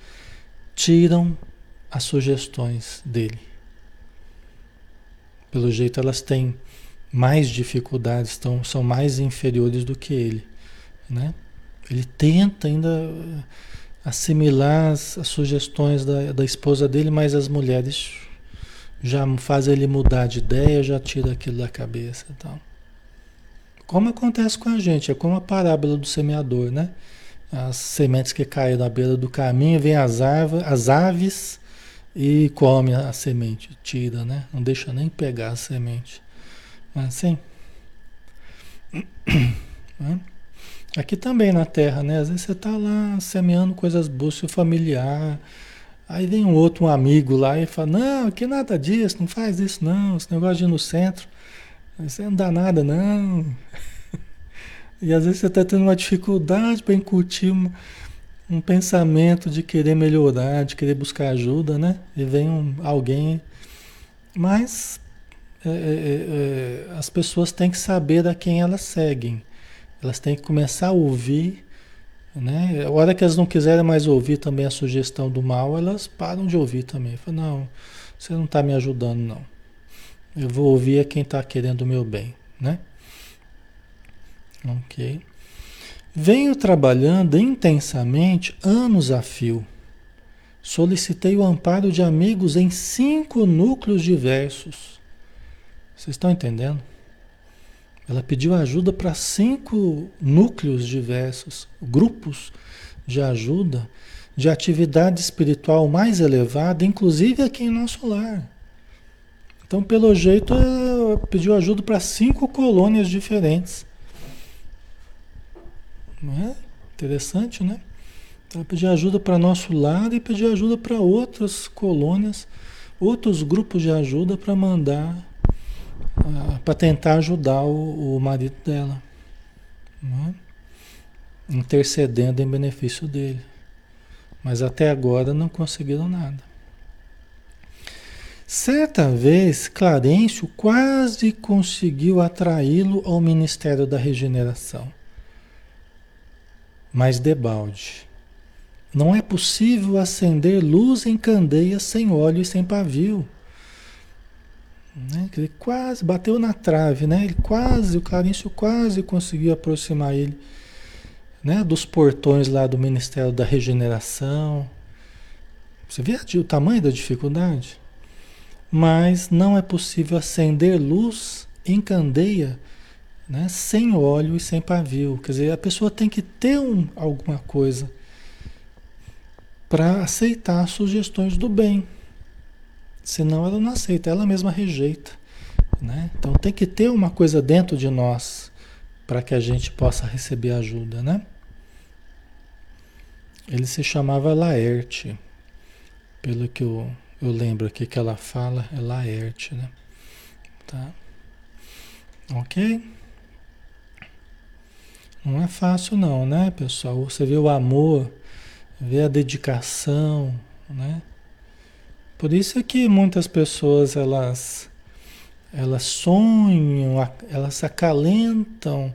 tiram as sugestões dele. Pelo jeito, elas têm mais dificuldades, estão, são mais inferiores do que ele. Né? Ele tenta ainda assimilar as, as sugestões da, da esposa dele, mas as mulheres já faz ele mudar de ideia, já tira aquilo da cabeça e tal. Como acontece com a gente, é como a parábola do semeador, né? As sementes que caem na beira do caminho, vem as, as aves e come a semente, tira, né? Não deixa nem pegar a semente. Não é assim? Né? Aqui também na terra, né? Às vezes você está lá semeando coisas boas, seu familiar, Aí vem um outro um amigo lá e fala, não, que nada disso, não faz isso não, esse negócio de ir no centro, isso não dá nada não. E às vezes você está tendo uma dificuldade para incutir um, um, pensamento de querer melhorar, de querer buscar ajuda, né? E vem um, alguém. Mas é, é, é, as pessoas têm que saber a quem elas seguem. Elas têm que começar a ouvir. Né? A hora que elas não quiserem mais ouvir também a sugestão do mal, elas param de ouvir também. Falam, não, você não está me ajudando, não. Eu vou ouvir a quem está querendo o meu bem, né? Ok. Venho trabalhando intensamente anos a fio. Solicitei o amparo de amigos em cinco núcleos diversos. Vocês estão entendendo? Ela pediu ajuda para cinco núcleos diversos, grupos de ajuda, de atividade espiritual mais elevada, inclusive aqui em nosso lar. Então, pelo jeito, pediu ajuda para cinco colônias diferentes. É? Interessante, né? Ela pediu ajuda para nosso lar e pediu ajuda para outras colônias, outros grupos de ajuda para mandar, uh, para tentar ajudar o, o marido dela. É? Intercedendo em benefício dele. Mas até agora não conseguiram nada. Certa vez, Clarencio quase conseguiu atraí-lo ao Ministério da Regeneração mas debalde. Não é possível acender luz em candeia sem óleo e sem pavio. Né? Ele quase bateu na trave, né? Ele quase, o Clarencio quase conseguiu aproximar ele né? dos portões lá do Ministério da Regeneração. Você vê o tamanho da dificuldade? Mas não é possível acender luz em candeia né? sem óleo e sem pavio. Quer dizer, a pessoa tem que ter um, alguma coisa para aceitar sugestões do bem. Senão ela não aceita, ela mesma rejeita. Né? Então tem que ter uma coisa dentro de nós para que a gente possa receber ajuda. Né? Ele se chamava Laerte. Pelo que eu, eu lembro aqui que ela fala, é Laerte. Né? Tá? Ok? Não é fácil não, né, pessoal? Você vê o amor, vê a dedicação, né? Por isso é que muitas pessoas elas elas sonham, elas acalentam,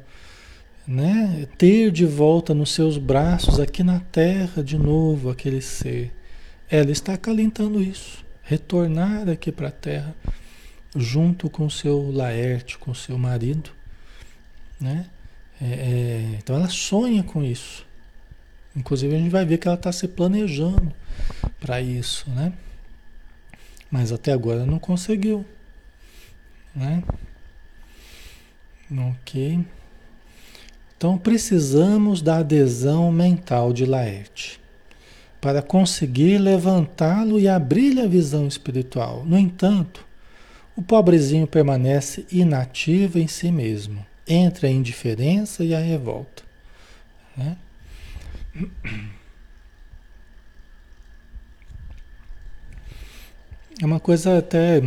né? Ter de volta nos seus braços aqui na terra de novo aquele ser. Ela está acalentando isso, retornar aqui para a terra junto com seu Laerte, com seu marido, né? É, é, então ela sonha com isso. Inclusive a gente vai ver que ela está se planejando para isso, né? Mas até agora não conseguiu, né? Ok. Então precisamos da adesão mental de Laerte para conseguir levantá-lo e abrir-lhe a visão espiritual. No entanto, o pobrezinho permanece inativo em si mesmo entre a indiferença e a revolta. Né? É uma coisa até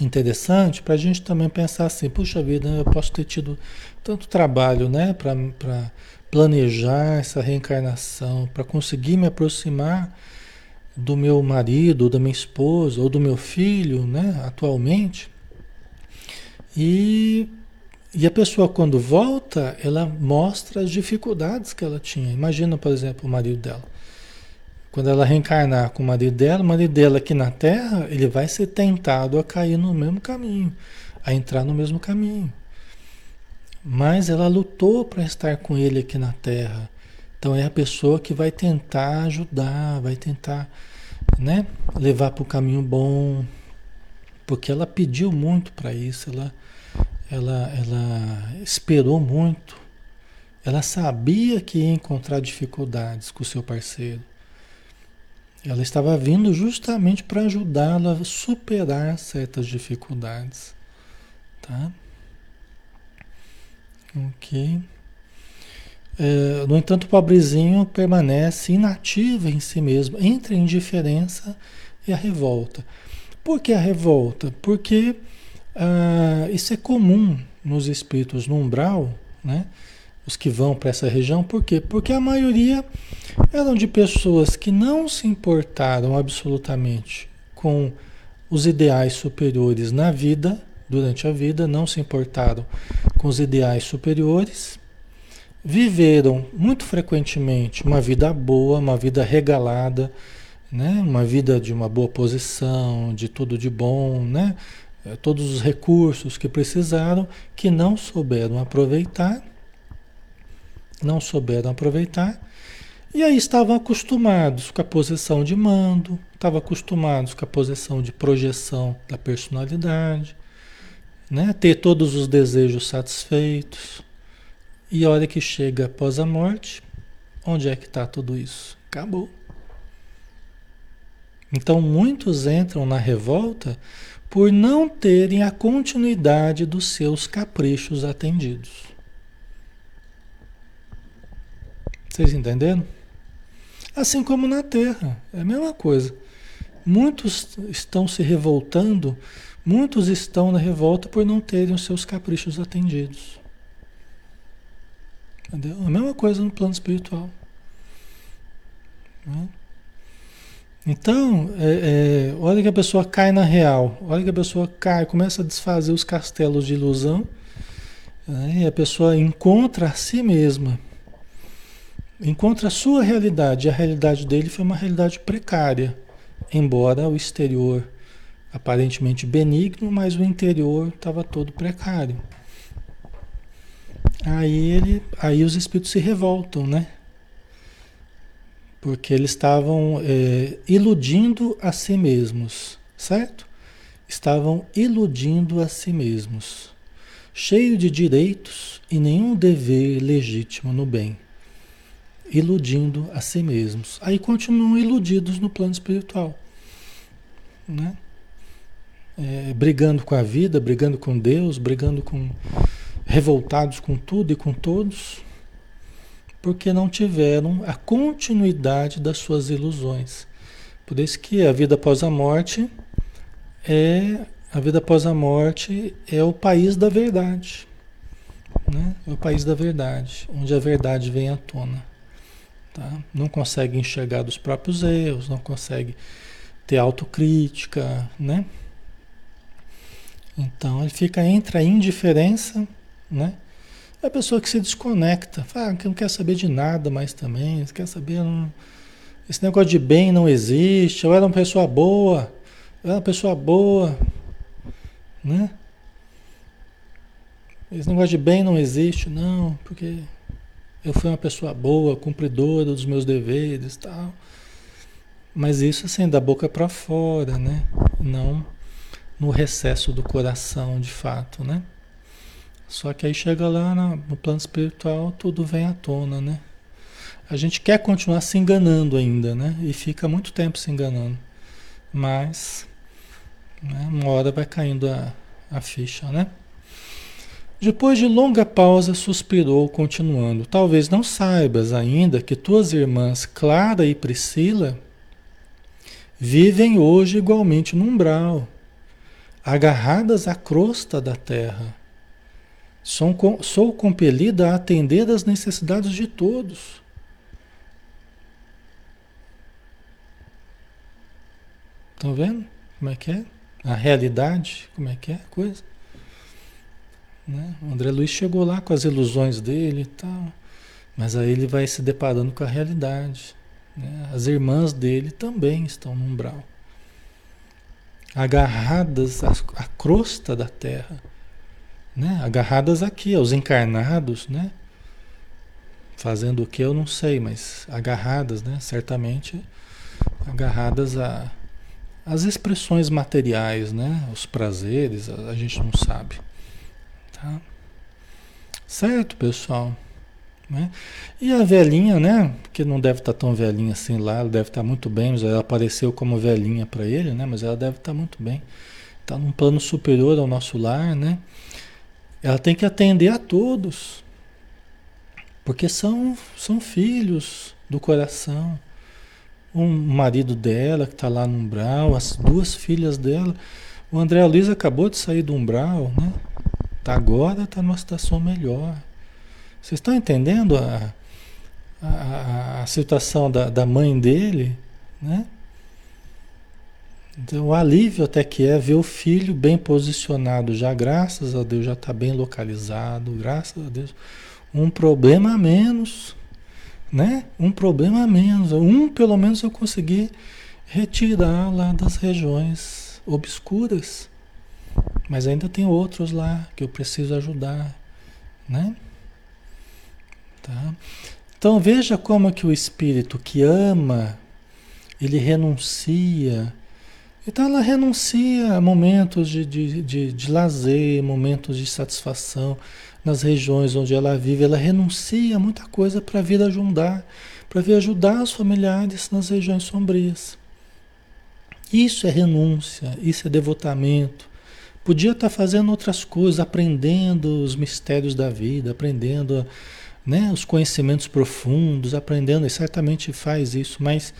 interessante para a gente também pensar assim, puxa vida, eu posso ter tido tanto trabalho né, para planejar essa reencarnação, para conseguir me aproximar do meu marido, da minha esposa ou do meu filho, né, atualmente. E e a pessoa, quando volta, ela mostra as dificuldades que ela tinha. Imagina, por exemplo, o marido dela. Quando ela reencarnar com o marido dela, o marido dela aqui na Terra, ele vai ser tentado a cair no mesmo caminho, a entrar no mesmo caminho. Mas ela lutou para estar com ele aqui na Terra. Então é a pessoa que vai tentar ajudar, vai tentar né, levar para o caminho bom, porque ela pediu muito para isso, ela ela, ela esperou muito. Ela sabia que ia encontrar dificuldades com o seu parceiro. Ela estava vindo justamente para ajudá-lo a superar certas dificuldades. Tá? Ok. É, no entanto, o pobrezinho permanece inativo em si mesmo, entre a indiferença e a revolta. Por que a revolta? Porque ah, isso é comum nos espíritos no umbral, né? os que vão para essa região, por quê? Porque a maioria eram de pessoas que não se importaram absolutamente com os ideais superiores na vida, durante a vida, não se importaram com os ideais superiores, viveram muito frequentemente uma vida boa, uma vida regalada, né? uma vida de uma boa posição, de tudo de bom, né? Eh, todos os recursos que precisaram, que não souberam aproveitar, não souberam aproveitar, e aí estavam acostumados com a posição de mando, estavam acostumados com a posição de projeção da personalidade, né? ter todos os desejos satisfeitos. E a hora que chega após a morte, onde é que está tudo isso? Acabou. Então muitos entram na revolta por não terem a continuidade dos seus caprichos atendidos. Vocês entenderam? Assim como na Terra, é a mesma coisa. Muitos estão se revoltando, muitos estão na revolta por não terem os seus caprichos atendidos. Entendeu? A mesma coisa no plano espiritual. Né? Então, é, é, olha que a pessoa cai na real, olha que a pessoa cai, começa a desfazer os castelos de ilusão, né? e a pessoa encontra a si mesma, encontra a sua realidade, a realidade dele foi uma realidade precária, embora o exterior aparentemente benigno, mas o interior estava todo precário. Aí ele, aí os espíritos se revoltam, né? Porque eles estavam é, iludindo a si mesmos, certo? Estavam iludindo a si mesmos, cheio de direitos e nenhum dever legítimo no bem, iludindo a si mesmos. Aí continuam iludidos no plano espiritual, né? É, brigando com a vida, brigando com Deus, brigando com revoltados com tudo e com todos, porque não tiveram a continuidade das suas ilusões. Por isso que a vida após a morte é a vida após a morte é o país da verdade, né? É o país da verdade, onde a verdade vem à tona. Tá? Não consegue enxergar dos próprios erros, não consegue ter autocrítica, né? Então ele fica entre a indiferença, né? É a pessoa que se desconecta, fala que não quer saber de nada mais também, quer saber. Não... Esse negócio de bem não existe, eu era uma pessoa boa, eu era uma pessoa boa, né? Esse negócio de bem não existe, não, porque eu fui uma pessoa boa, cumpridora dos meus deveres e tal. Mas isso assim, da boca para fora, né? Não no recesso do coração, de fato, né? Só que aí chega lá no plano espiritual, tudo vem à tona, né? A gente quer continuar se enganando ainda, né? E fica muito tempo se enganando. Mas, né, uma hora vai caindo a, a ficha, né? Depois de longa pausa, suspirou, continuando: Talvez não saibas ainda que tuas irmãs Clara e Priscila vivem hoje igualmente no umbral, agarradas à crosta da terra Sou, sou compelida a atender às necessidades de todos. Estão vendo como é que é? A realidade, como é que é a coisa? Né? O André Luiz chegou lá com as ilusões dele e tal, mas aí ele vai se deparando com a realidade. Né? As irmãs dele também estão no umbral, agarradas à, à crosta da terra né? Agarradas aqui, aos encarnados, né? Fazendo o que eu não sei, mas agarradas, né? Certamente agarradas a as expressões materiais, né? Os prazeres, a, a gente não sabe, tá? Certo, pessoal? Né? E a velhinha, né? Que não deve estar tá tão velhinha assim lá, ela deve estar tá muito bem, mas ela apareceu como velhinha para ele, né? Mas ela deve estar tá muito bem. Está num plano superior ao nosso lar, né? Ela tem que atender a todos, porque são, são filhos do coração. Um marido dela que está lá no umbral, as duas filhas dela. O André Luiz acabou de sair do umbral, né? Tá agora está numa situação melhor. Vocês estão entendendo a, a, a situação da, da mãe dele, né? Então, o alívio até que é ver o filho bem posicionado já, graças a Deus, já está bem localizado, graças a Deus. Um problema a menos, né? Um problema a menos. Um, pelo menos, eu consegui retirar lá das regiões obscuras. Mas ainda tem outros lá que eu preciso ajudar, né? Tá? Então veja como que o espírito que ama, ele renuncia então ela renuncia a momentos de, de, de, de lazer, momentos de satisfação nas regiões onde ela vive, ela renuncia a muita coisa para vir ajudar, para vir ajudar os familiares nas regiões sombrias. Isso é renúncia, isso é devotamento. Podia estar tá fazendo outras coisas, aprendendo os mistérios da vida, aprendendo né, os conhecimentos profundos, aprendendo, e certamente faz isso, mas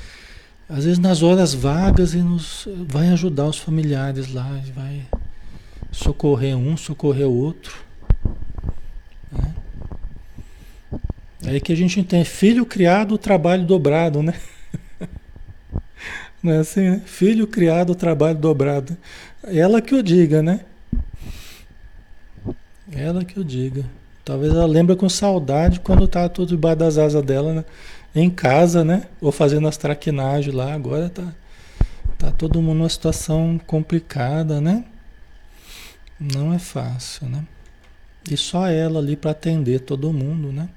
às vezes nas horas vagas e nos vai ajudar os familiares lá, vai socorrer um, socorrer o outro. Né? É aí que a gente tem filho criado, trabalho dobrado, né? Não é assim, né? Filho criado, trabalho dobrado. Ela que o diga, né? Ela que o diga. Talvez ela lembre com saudade quando tá tudo debaixo das asas dela, né? Em casa, né? Ou fazendo as traquinagens lá. Agora tá, tá todo mundo numa situação complicada, né? Não é fácil, né? E só ela ali para atender todo mundo, né?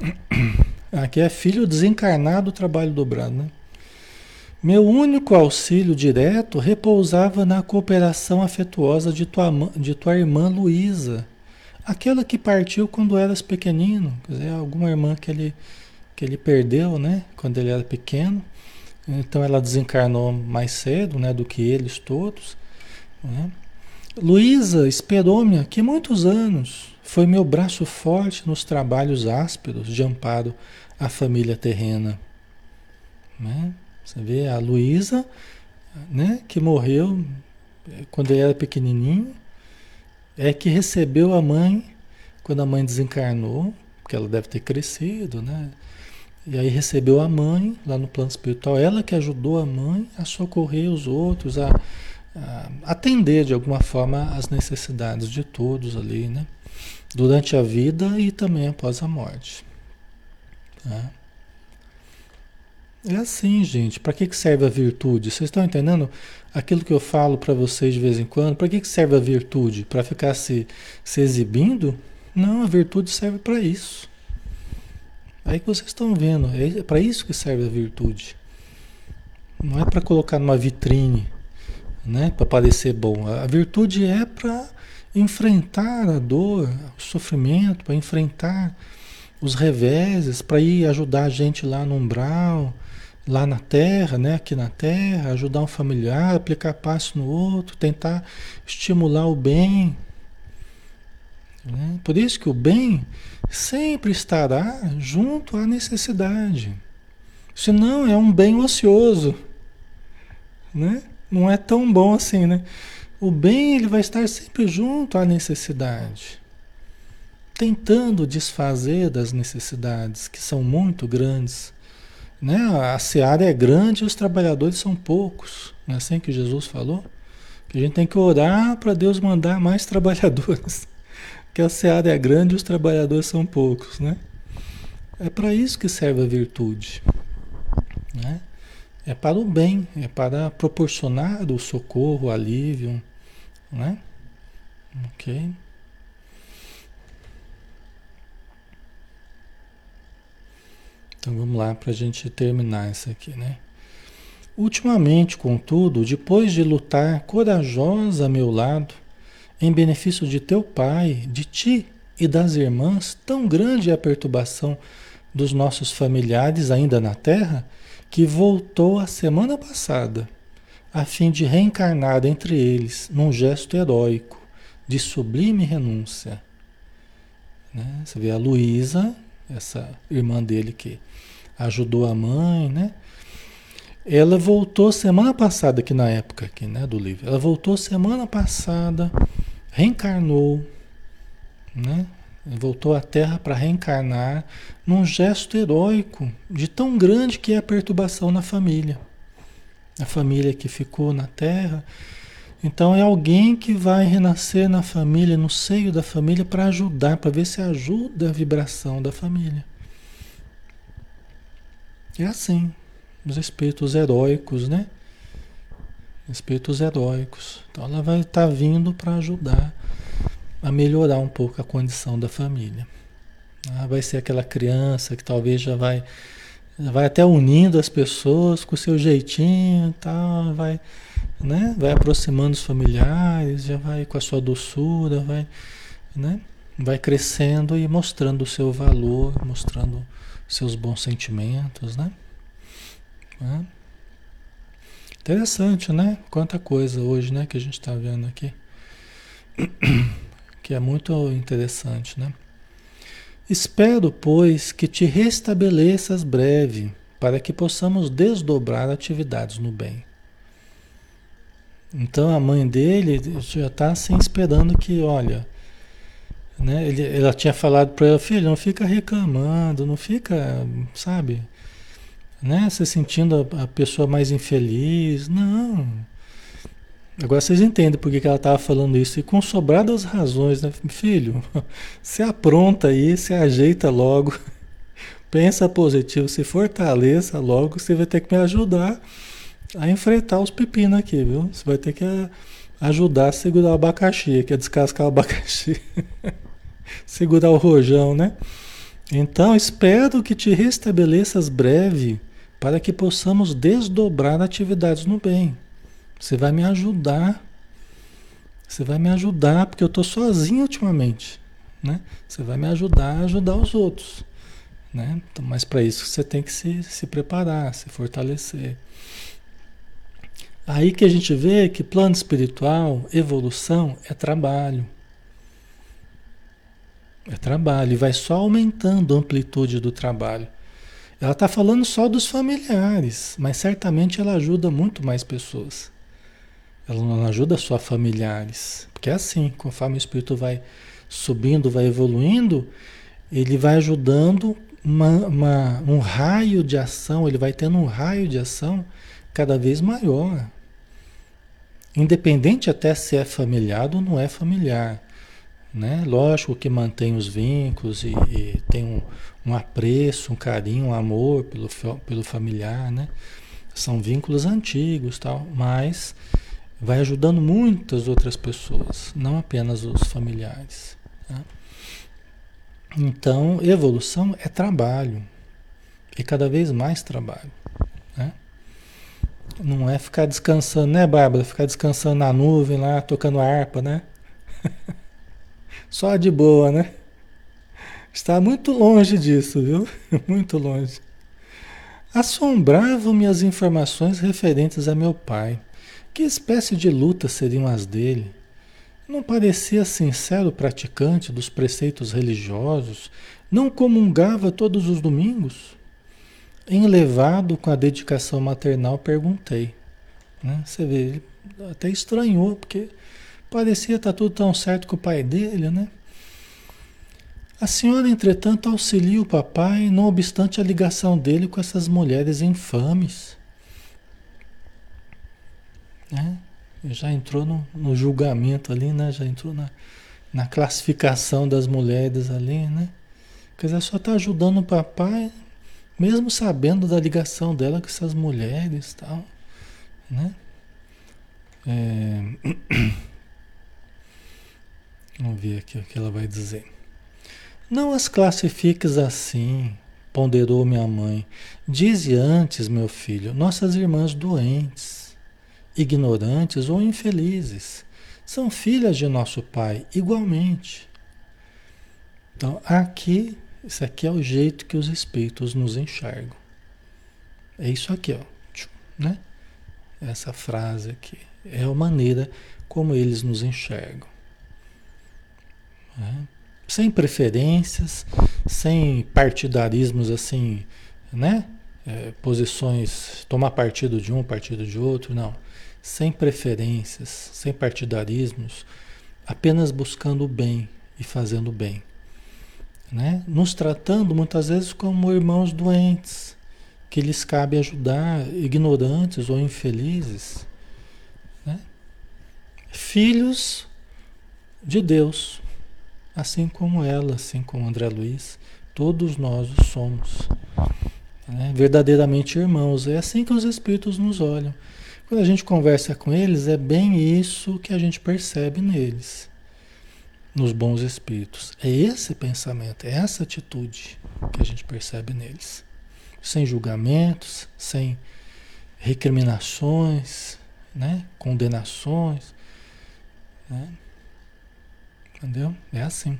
Aqui é filho desencarnado, trabalho dobrado, né? Meu único auxílio direto repousava na cooperação afetuosa de tua, de tua irmã Luísa Aquela que partiu quando eras pequenino, quer dizer, alguma irmã que ele, que ele perdeu, né? Quando ele era pequeno. Então ela desencarnou mais cedo, né? Do que eles todos. Né? Luísa esperou-me aqui muitos anos. Foi meu braço forte nos trabalhos ásperos de amparo à família terrena. Né? Você vê a Luísa, né? Que morreu quando ele era pequenininho é que recebeu a mãe quando a mãe desencarnou, porque ela deve ter crescido, né? E aí recebeu a mãe lá no plano espiritual, ela que ajudou a mãe a socorrer os outros, a, a atender de alguma forma as necessidades de todos ali, né? Durante a vida e também após a morte. Tá? É assim, gente. Para que, que serve a virtude? Vocês estão entendendo? aquilo que eu falo para vocês de vez em quando, para que, que serve a virtude? Para ficar se, se exibindo? Não, a virtude serve para isso. Aí que vocês estão vendo, é para isso que serve a virtude. Não é para colocar numa vitrine, né, para parecer bom. A virtude é para enfrentar a dor, o sofrimento, para enfrentar os reveses, para ir ajudar a gente lá no umbral, lá na Terra, né, aqui na Terra, ajudar um familiar, aplicar passo no outro, tentar estimular o bem. Né? Por isso que o bem sempre estará junto à necessidade. Senão é um bem ocioso. Né? Não é tão bom assim, né? O bem ele vai estar sempre junto à necessidade, tentando desfazer das necessidades que são muito grandes né? A seara é grande e os trabalhadores são poucos. Não é assim que Jesus falou? Que a gente tem que orar para Deus mandar mais trabalhadores. Que a seara é grande e os trabalhadores são poucos, né? É para isso que serve a virtude. Né? É para o bem, é para proporcionar o socorro, o alívio, né? Ok? Então vamos lá para a gente terminar isso aqui, né? Ultimamente, contudo, depois de lutar corajosa a meu lado, em benefício de teu pai, de ti e das irmãs, tão grande é a perturbação dos nossos familiares ainda na terra, que voltou a semana passada, a fim de reencarnar entre eles num gesto heróico de sublime renúncia. Né? Você vê a Luísa, essa irmã dele que ajudou a mãe, né? Ela voltou semana passada, aqui na época aqui, né, do livro. Ela voltou semana passada, reencarnou, né? Voltou à Terra para reencarnar num gesto heróico, de tão grande que é a perturbação na família. A família que ficou na Terra. Então é alguém que vai renascer na família, no seio da família, para ajudar, para ver se ajuda a vibração da família. É assim, os espíritos heróicos, né? Espíritos heróicos. Então ela vai estar tá vindo para ajudar a melhorar um pouco a condição da família. Ah, vai ser aquela criança que talvez já vai, vai até unindo as pessoas com o seu jeitinho, tal, vai, né? Vai aproximando os familiares, já vai com a sua doçura, vai, né? Vai crescendo e mostrando o seu valor, mostrando seus bons sentimentos, né? É. Interessante, né? Quanta coisa hoje, né, que a gente está vendo aqui. Que é muito interessante, né? Espero, pois, que te restabeleças breve, para que possamos desdobrar atividades no bem. Então a mãe dele já está assim esperando que, olha, né, ele, ela tinha falado para ela, filho, não fica reclamando, não fica, sabe, né, se sentindo a, a pessoa mais infeliz. Não. Agora vocês entendem por que, que ela estava falando isso. E com sobradas razões, né? Filho, se apronta aí, se ajeita logo. Pensa positivo, se fortaleça logo, você vai ter que me ajudar a enfrentar os pepinos aqui, viu? Você vai ter que ajudar a segurar o abacaxi, que é descascar o abacaxi. segurar o rojão, né? Então, espero que te restabeleças breve para que possamos desdobrar atividades no bem. Você vai me ajudar. Você vai me ajudar, porque eu estou sozinho ultimamente. Né? Você vai me ajudar a ajudar os outros. Né? Então, mas para isso você tem que se, se preparar, se fortalecer. Aí que a gente vê que plano espiritual, evolução, é trabalho. É trabalho, e vai só aumentando a amplitude do trabalho. Ela está falando só dos familiares, mas certamente ela ajuda muito mais pessoas. Ela não ajuda só familiares. Porque é assim, conforme o espírito vai subindo, vai evoluindo, ele vai ajudando uma, uma, um raio de ação, ele vai tendo um raio de ação cada vez maior. Independente até se é familiar ou não é familiar. Né? Lógico que mantém os vínculos e, e tem um, um, apreço, um carinho, um amor pelo, pelo familiar, né? São vínculos antigos, tal, mas vai ajudando muitas outras pessoas, não apenas os familiares. Tá? Então, evolução é trabalho, e cada vez mais trabalho. Né? Não é ficar descansando, né, Bárbara? Ficar descansando na nuvem lá, tocando harpa, né? Só de boa, né? Está muito longe disso, viu? Muito longe. Assombravam-me as informações referentes a meu pai. Que espécie de lutas seriam as dele? Não parecia sincero praticante dos preceitos religiosos? Não comungava todos os domingos? Enlevado com a dedicação maternal, perguntei. Né? Você vê, ele até estranhou, porque parecia estar tudo tão certo com o pai dele, né? A senhora, entretanto, auxilia o papai, não obstante a ligação dele com essas mulheres infames. Né? Já entrou no, no, julgamento ali, né? Já entrou na, na classificação das mulheres ali, né? Quer dizer, só está ajudando o papai, mesmo sabendo da ligação dela com essas mulheres e tal, né? É... Vamos ver aqui o que ela vai dizer. Não as classifiques assim, ponderou minha mãe. Dize antes, meu filho, nossas irmãs doentes ignorantes ou infelizes. São filhas de nosso Pai, igualmente. Então, aqui, isso aqui é o jeito que os espíritos nos enxergam. É isso aqui, ó. Né? Essa frase aqui. É a maneira como eles nos enxergam. Né? Sem preferências, sem partidarismos assim, né? É, posições, tomar partido de um, partido de outro, não sem preferências, sem partidarismos, apenas buscando o bem e fazendo bem. Né? Nos tratando muitas vezes como irmãos doentes, que lhes cabe ajudar, ignorantes ou infelizes. Né? Filhos de Deus, assim como ela, assim como André Luiz, todos nós somos. Né? Verdadeiramente irmãos. É assim que os Espíritos nos olham. Quando a gente conversa com eles, é bem isso que a gente percebe neles, nos bons espíritos. É esse pensamento, é essa atitude que a gente percebe neles. Sem julgamentos, sem recriminações, né? condenações. Né? Entendeu? É assim.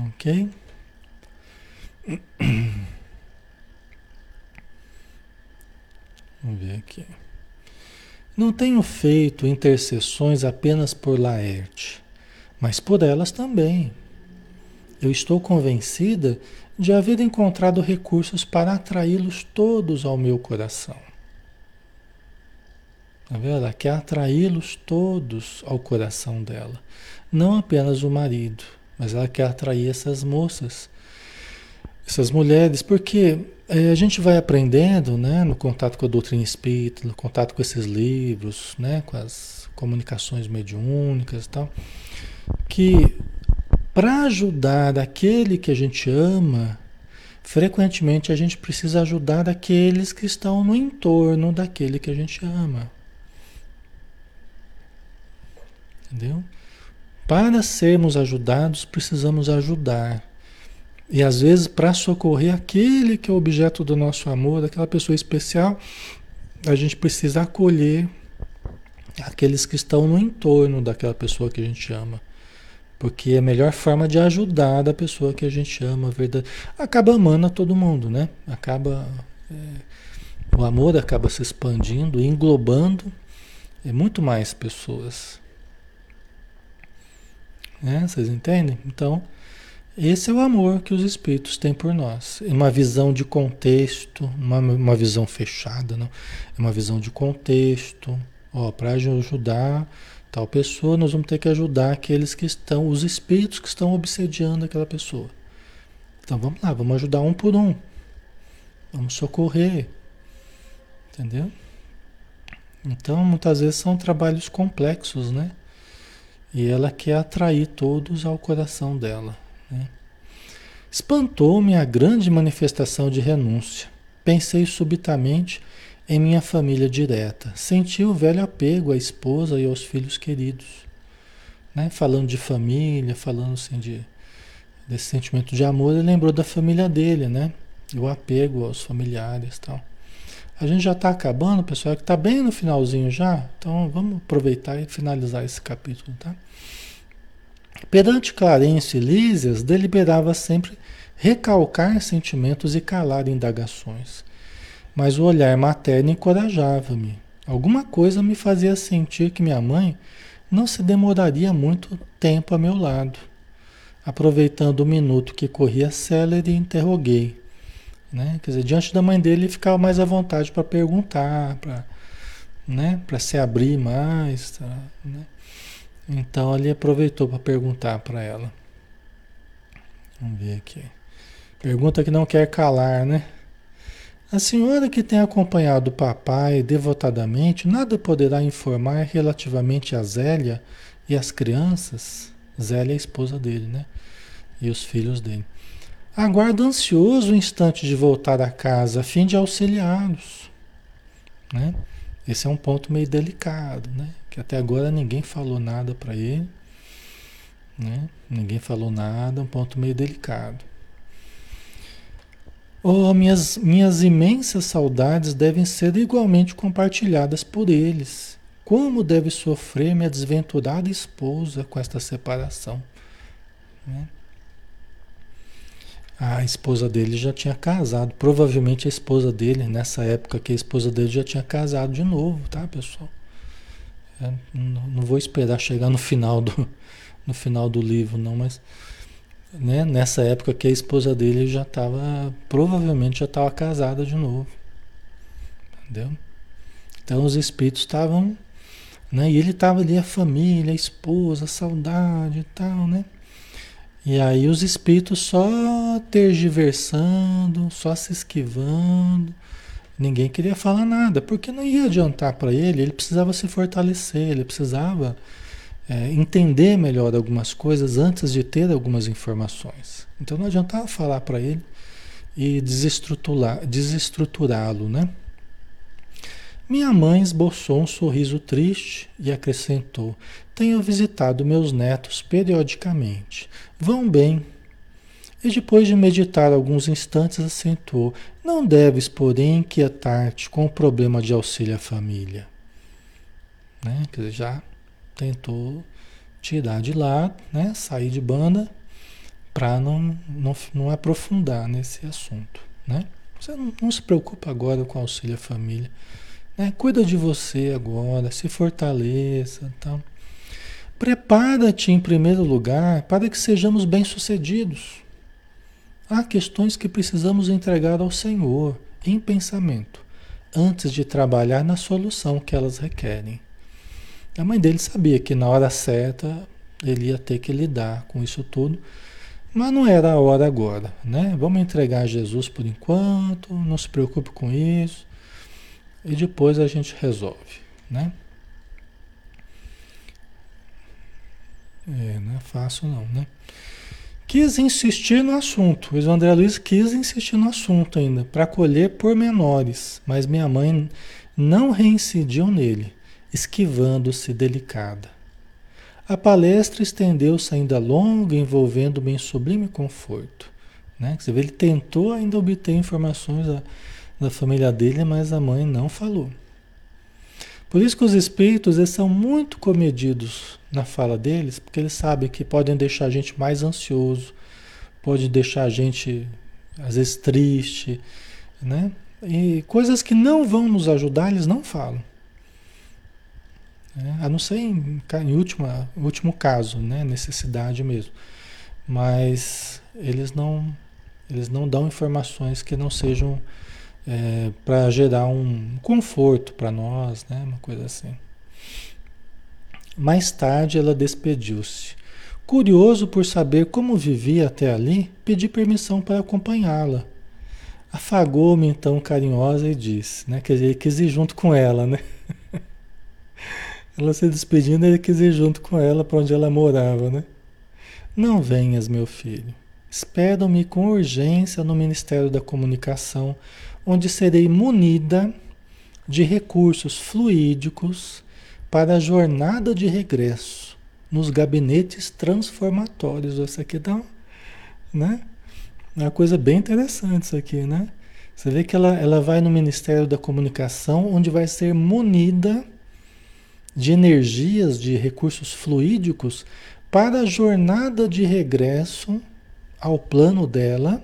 Ok? Vamos ver aqui. Não tenho feito intercessões apenas por Laerte, mas por elas também. Eu estou convencida de haver encontrado recursos para atraí-los todos ao meu coração. Tá vendo? Ela quer atraí-los todos ao coração dela. Não apenas o marido, mas ela quer atrair essas moças, essas mulheres, porque é, a gente vai aprendendo, né, no contato com a doutrina espírita, no contato com esses livros, né, com as comunicações mediúnicas e tal, que para ajudar aquele que a gente ama, frequentemente a gente precisa ajudar aqueles que estão no entorno daquele que a gente ama. Entendeu? Para sermos ajudados, precisamos ajudar. E às vezes, para socorrer aquele que é objeto do nosso amor, aquela pessoa especial, a gente precisa acolher aqueles que estão no entorno daquela pessoa que a gente ama. Porque é a melhor forma de ajudar a pessoa que a gente ama, verdade. Acaba amando a todo mundo, né? Acaba. É, o amor acaba se expandindo, englobando é muito mais pessoas. Né? Vocês entendem? Então, esse é o amor que os espíritos têm por nós. É uma visão de contexto, uma, uma visão fechada, não. É uma visão de contexto. Ó, para ajudar tal pessoa, nós vamos ter que ajudar aqueles que estão, os espíritos que estão obsediando aquela pessoa. Então vamos lá, vamos ajudar um por um. Vamos socorrer. Entendeu? Então, muitas vezes são trabalhos complexos, né? E ela quer atrair todos ao coração dela. Né? Espantou-me a grande manifestação de renúncia. Pensei subitamente em minha família direta. Senti o velho apego à esposa e aos filhos queridos. Né? Falando de família, falando assim de, desse sentimento de amor, ele lembrou da família dele, né? O apego aos familiares tal. A gente já está acabando, pessoal, que está bem no finalzinho já. Então vamos aproveitar e finalizar esse capítulo, tá? Perante Clarence e Lísias, deliberava sempre recalcar sentimentos e calar indagações. Mas o olhar materno encorajava-me. Alguma coisa me fazia sentir que minha mãe não se demoraria muito tempo a meu lado. Aproveitando o minuto que corria célere, interroguei. Né? Quer dizer, diante da mãe dele, ele ficava mais à vontade para perguntar, para né? se abrir mais. Tá? Né? Então ele aproveitou para perguntar para ela. Vamos ver aqui. Pergunta que não quer calar, né? A senhora que tem acompanhado o papai devotadamente, nada poderá informar relativamente a Zélia e as crianças? Zélia é a esposa dele, né? E os filhos dele. Aguardo ansioso o instante de voltar a casa a fim de auxiliá-los. Né? Esse é um ponto meio delicado, né? Que até agora ninguém falou nada para ele, né? Ninguém falou nada, um ponto meio delicado. Oh, minhas, minhas imensas saudades devem ser igualmente compartilhadas por eles. Como deve sofrer minha desventurada esposa com esta separação? Né? A esposa dele já tinha casado. Provavelmente a esposa dele, nessa época que a esposa dele já tinha casado de novo, tá, pessoal? É, não, não, vou esperar chegar no final do, no final do livro, não, mas né, nessa época que a esposa dele já estava, provavelmente já estava casada de novo. Entendeu? Então os espíritos estavam Né? E ele estava ali, a família, a esposa, a saudade e tal, né? E aí os espíritos só tergiversando, só se esquivando. Ninguém queria falar nada, porque não ia adiantar para ele, ele precisava se fortalecer, ele precisava é, entender melhor algumas coisas antes de ter algumas informações. Então não adiantava falar para ele e desestruturá-lo, né? Minha mãe esboçou um sorriso triste e acrescentou: Tenho visitado meus netos periodicamente. Vão bem. E depois de meditar alguns instantes, acentuou: Não deves, porém, inquietar-te com o problema de auxílio à família. Né? Quer dizer, já tentou tirar de lado, né? sair de banda, para não, não, não aprofundar nesse assunto. Né? Você não, não se preocupa agora com auxílio à família. Né? Cuida de você agora, se fortaleça. Então. Prepara-te em primeiro lugar para que sejamos bem-sucedidos. Há questões que precisamos entregar ao Senhor em pensamento, antes de trabalhar na solução que elas requerem. A mãe dele sabia que na hora certa ele ia ter que lidar com isso tudo, mas não era a hora agora, né? Vamos entregar a Jesus por enquanto, não se preocupe com isso e depois a gente resolve, né? É, não é fácil não, né? Quis insistir no assunto, o André Luiz quis insistir no assunto ainda, para colher pormenores, mas minha mãe não reincidiu nele, esquivando-se delicada. A palestra estendeu-se ainda longa, envolvendo-me em sublime conforto. Né? Você vê, ele tentou ainda obter informações da família dele, mas a mãe não falou. Por isso que os espíritos eles são muito comedidos na fala deles, porque eles sabem que podem deixar a gente mais ansioso, pode deixar a gente às vezes triste, né? E coisas que não vão nos ajudar, eles não falam. É, a não ser em, em última, último caso, né? necessidade mesmo. Mas eles não, eles não dão informações que não sejam é, para gerar um conforto para nós, né? Uma coisa assim. Mais tarde ela despediu-se. Curioso por saber como vivia até ali, pedi permissão para acompanhá-la. Afagou-me então carinhosa e disse, né? Quer dizer, ele quis ir junto com ela, né? ela se despedindo, ele quis ir junto com ela para onde ela morava, né? Não venhas, meu filho. Espero-me com urgência no Ministério da Comunicação onde serei munida de recursos fluídicos para a jornada de regresso nos gabinetes transformatórios. Isso aqui dá, né? É uma coisa bem interessante isso aqui, né? Você vê que ela, ela vai no Ministério da Comunicação, onde vai ser munida de energias, de recursos fluídicos para a jornada de regresso ao plano dela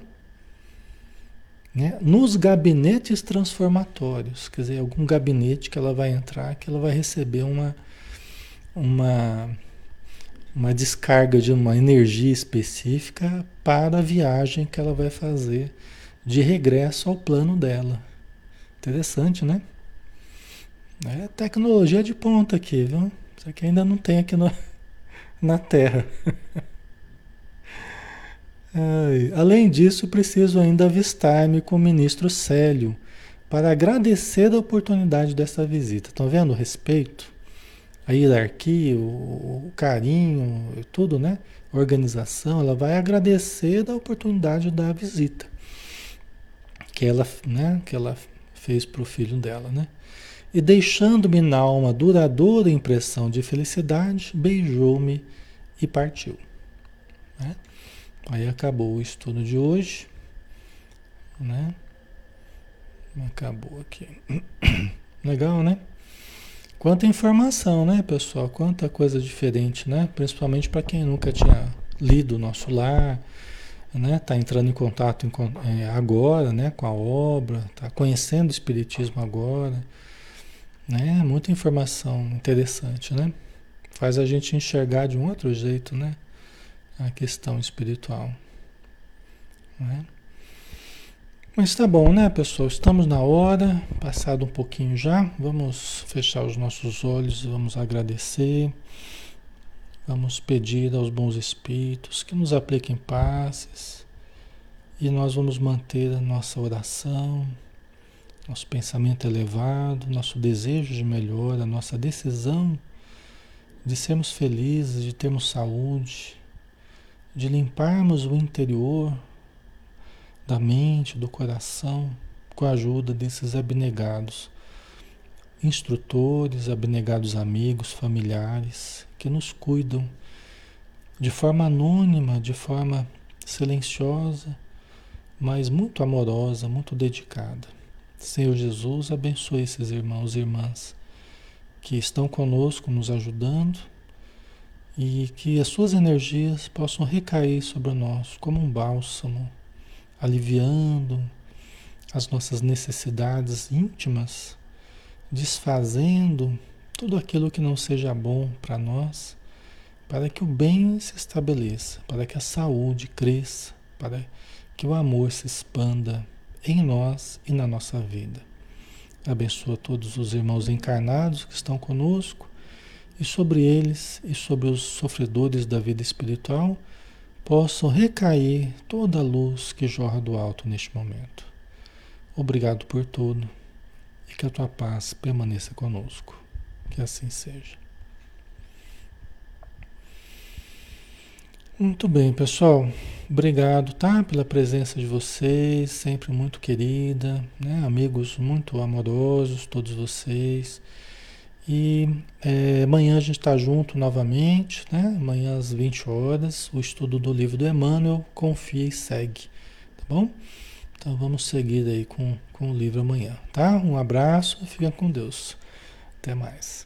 né? nos gabinetes transformatórios, quer dizer, algum gabinete que ela vai entrar, que ela vai receber uma, uma, uma descarga de uma energia específica para a viagem que ela vai fazer de regresso ao plano dela. Interessante, né? É tecnologia de ponta aqui, viu? Isso aqui ainda não tem aqui no, na Terra. Ai, além disso, preciso ainda avistar-me com o ministro Célio para agradecer a oportunidade dessa visita. Estão vendo o respeito? A hierarquia, o, o carinho, tudo, né? Organização, ela vai agradecer da oportunidade da visita que ela, né, que ela fez para o filho dela, né? E deixando-me na alma duradoura impressão de felicidade, beijou-me e partiu. Né? Aí acabou o estudo de hoje, né? Acabou aqui. Legal, né? Quanta informação, né, pessoal? Quanta coisa diferente, né? Principalmente para quem nunca tinha lido o nosso lar, né? Tá entrando em contato em, é, agora, né, com a obra, tá conhecendo o espiritismo agora, né? Muita informação interessante, né? Faz a gente enxergar de um outro jeito, né? A questão espiritual. Né? Mas tá bom, né, pessoal? Estamos na hora, passado um pouquinho já. Vamos fechar os nossos olhos vamos agradecer. Vamos pedir aos bons espíritos que nos apliquem passes. E nós vamos manter a nossa oração, nosso pensamento elevado, nosso desejo de melhora, a nossa decisão de sermos felizes, de termos saúde, de limparmos o interior da mente, do coração, com a ajuda desses abnegados instrutores, abnegados amigos, familiares que nos cuidam de forma anônima, de forma silenciosa, mas muito amorosa, muito dedicada. Senhor Jesus, abençoe esses irmãos e irmãs que estão conosco, nos ajudando e que as suas energias possam recair sobre nós como um bálsamo aliviando as nossas necessidades íntimas, desfazendo tudo aquilo que não seja bom para nós, para que o bem se estabeleça, para que a saúde cresça, para que o amor se expanda em nós e na nossa vida. Abençoa todos os irmãos encarnados que estão conosco e sobre eles e sobre os sofredores da vida espiritual possam recair toda a luz que jorra do alto neste momento. Obrigado por tudo e que a tua paz permaneça conosco. Que assim seja. Muito bem, pessoal. Obrigado, tá? Pela presença de vocês, sempre muito querida, né? Amigos muito amorosos, todos vocês. E é, amanhã a gente está junto novamente, né? Amanhã às 20 horas, o estudo do livro do Emmanuel, Confia e Segue, tá bom? Então vamos seguir aí com, com o livro amanhã, tá? Um abraço e fica com Deus. Até mais.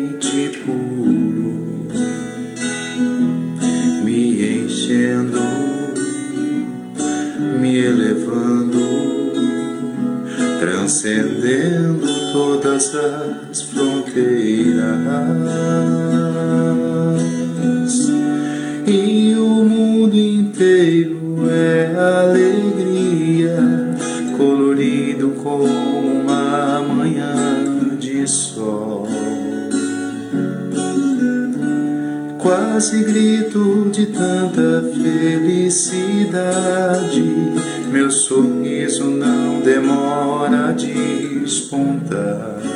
todas as fronteiras. E o mundo inteiro é alegria, colorido como uma manhã de sol. Quase grito de tanta felicidade. Meu sorriso não demora a despontar.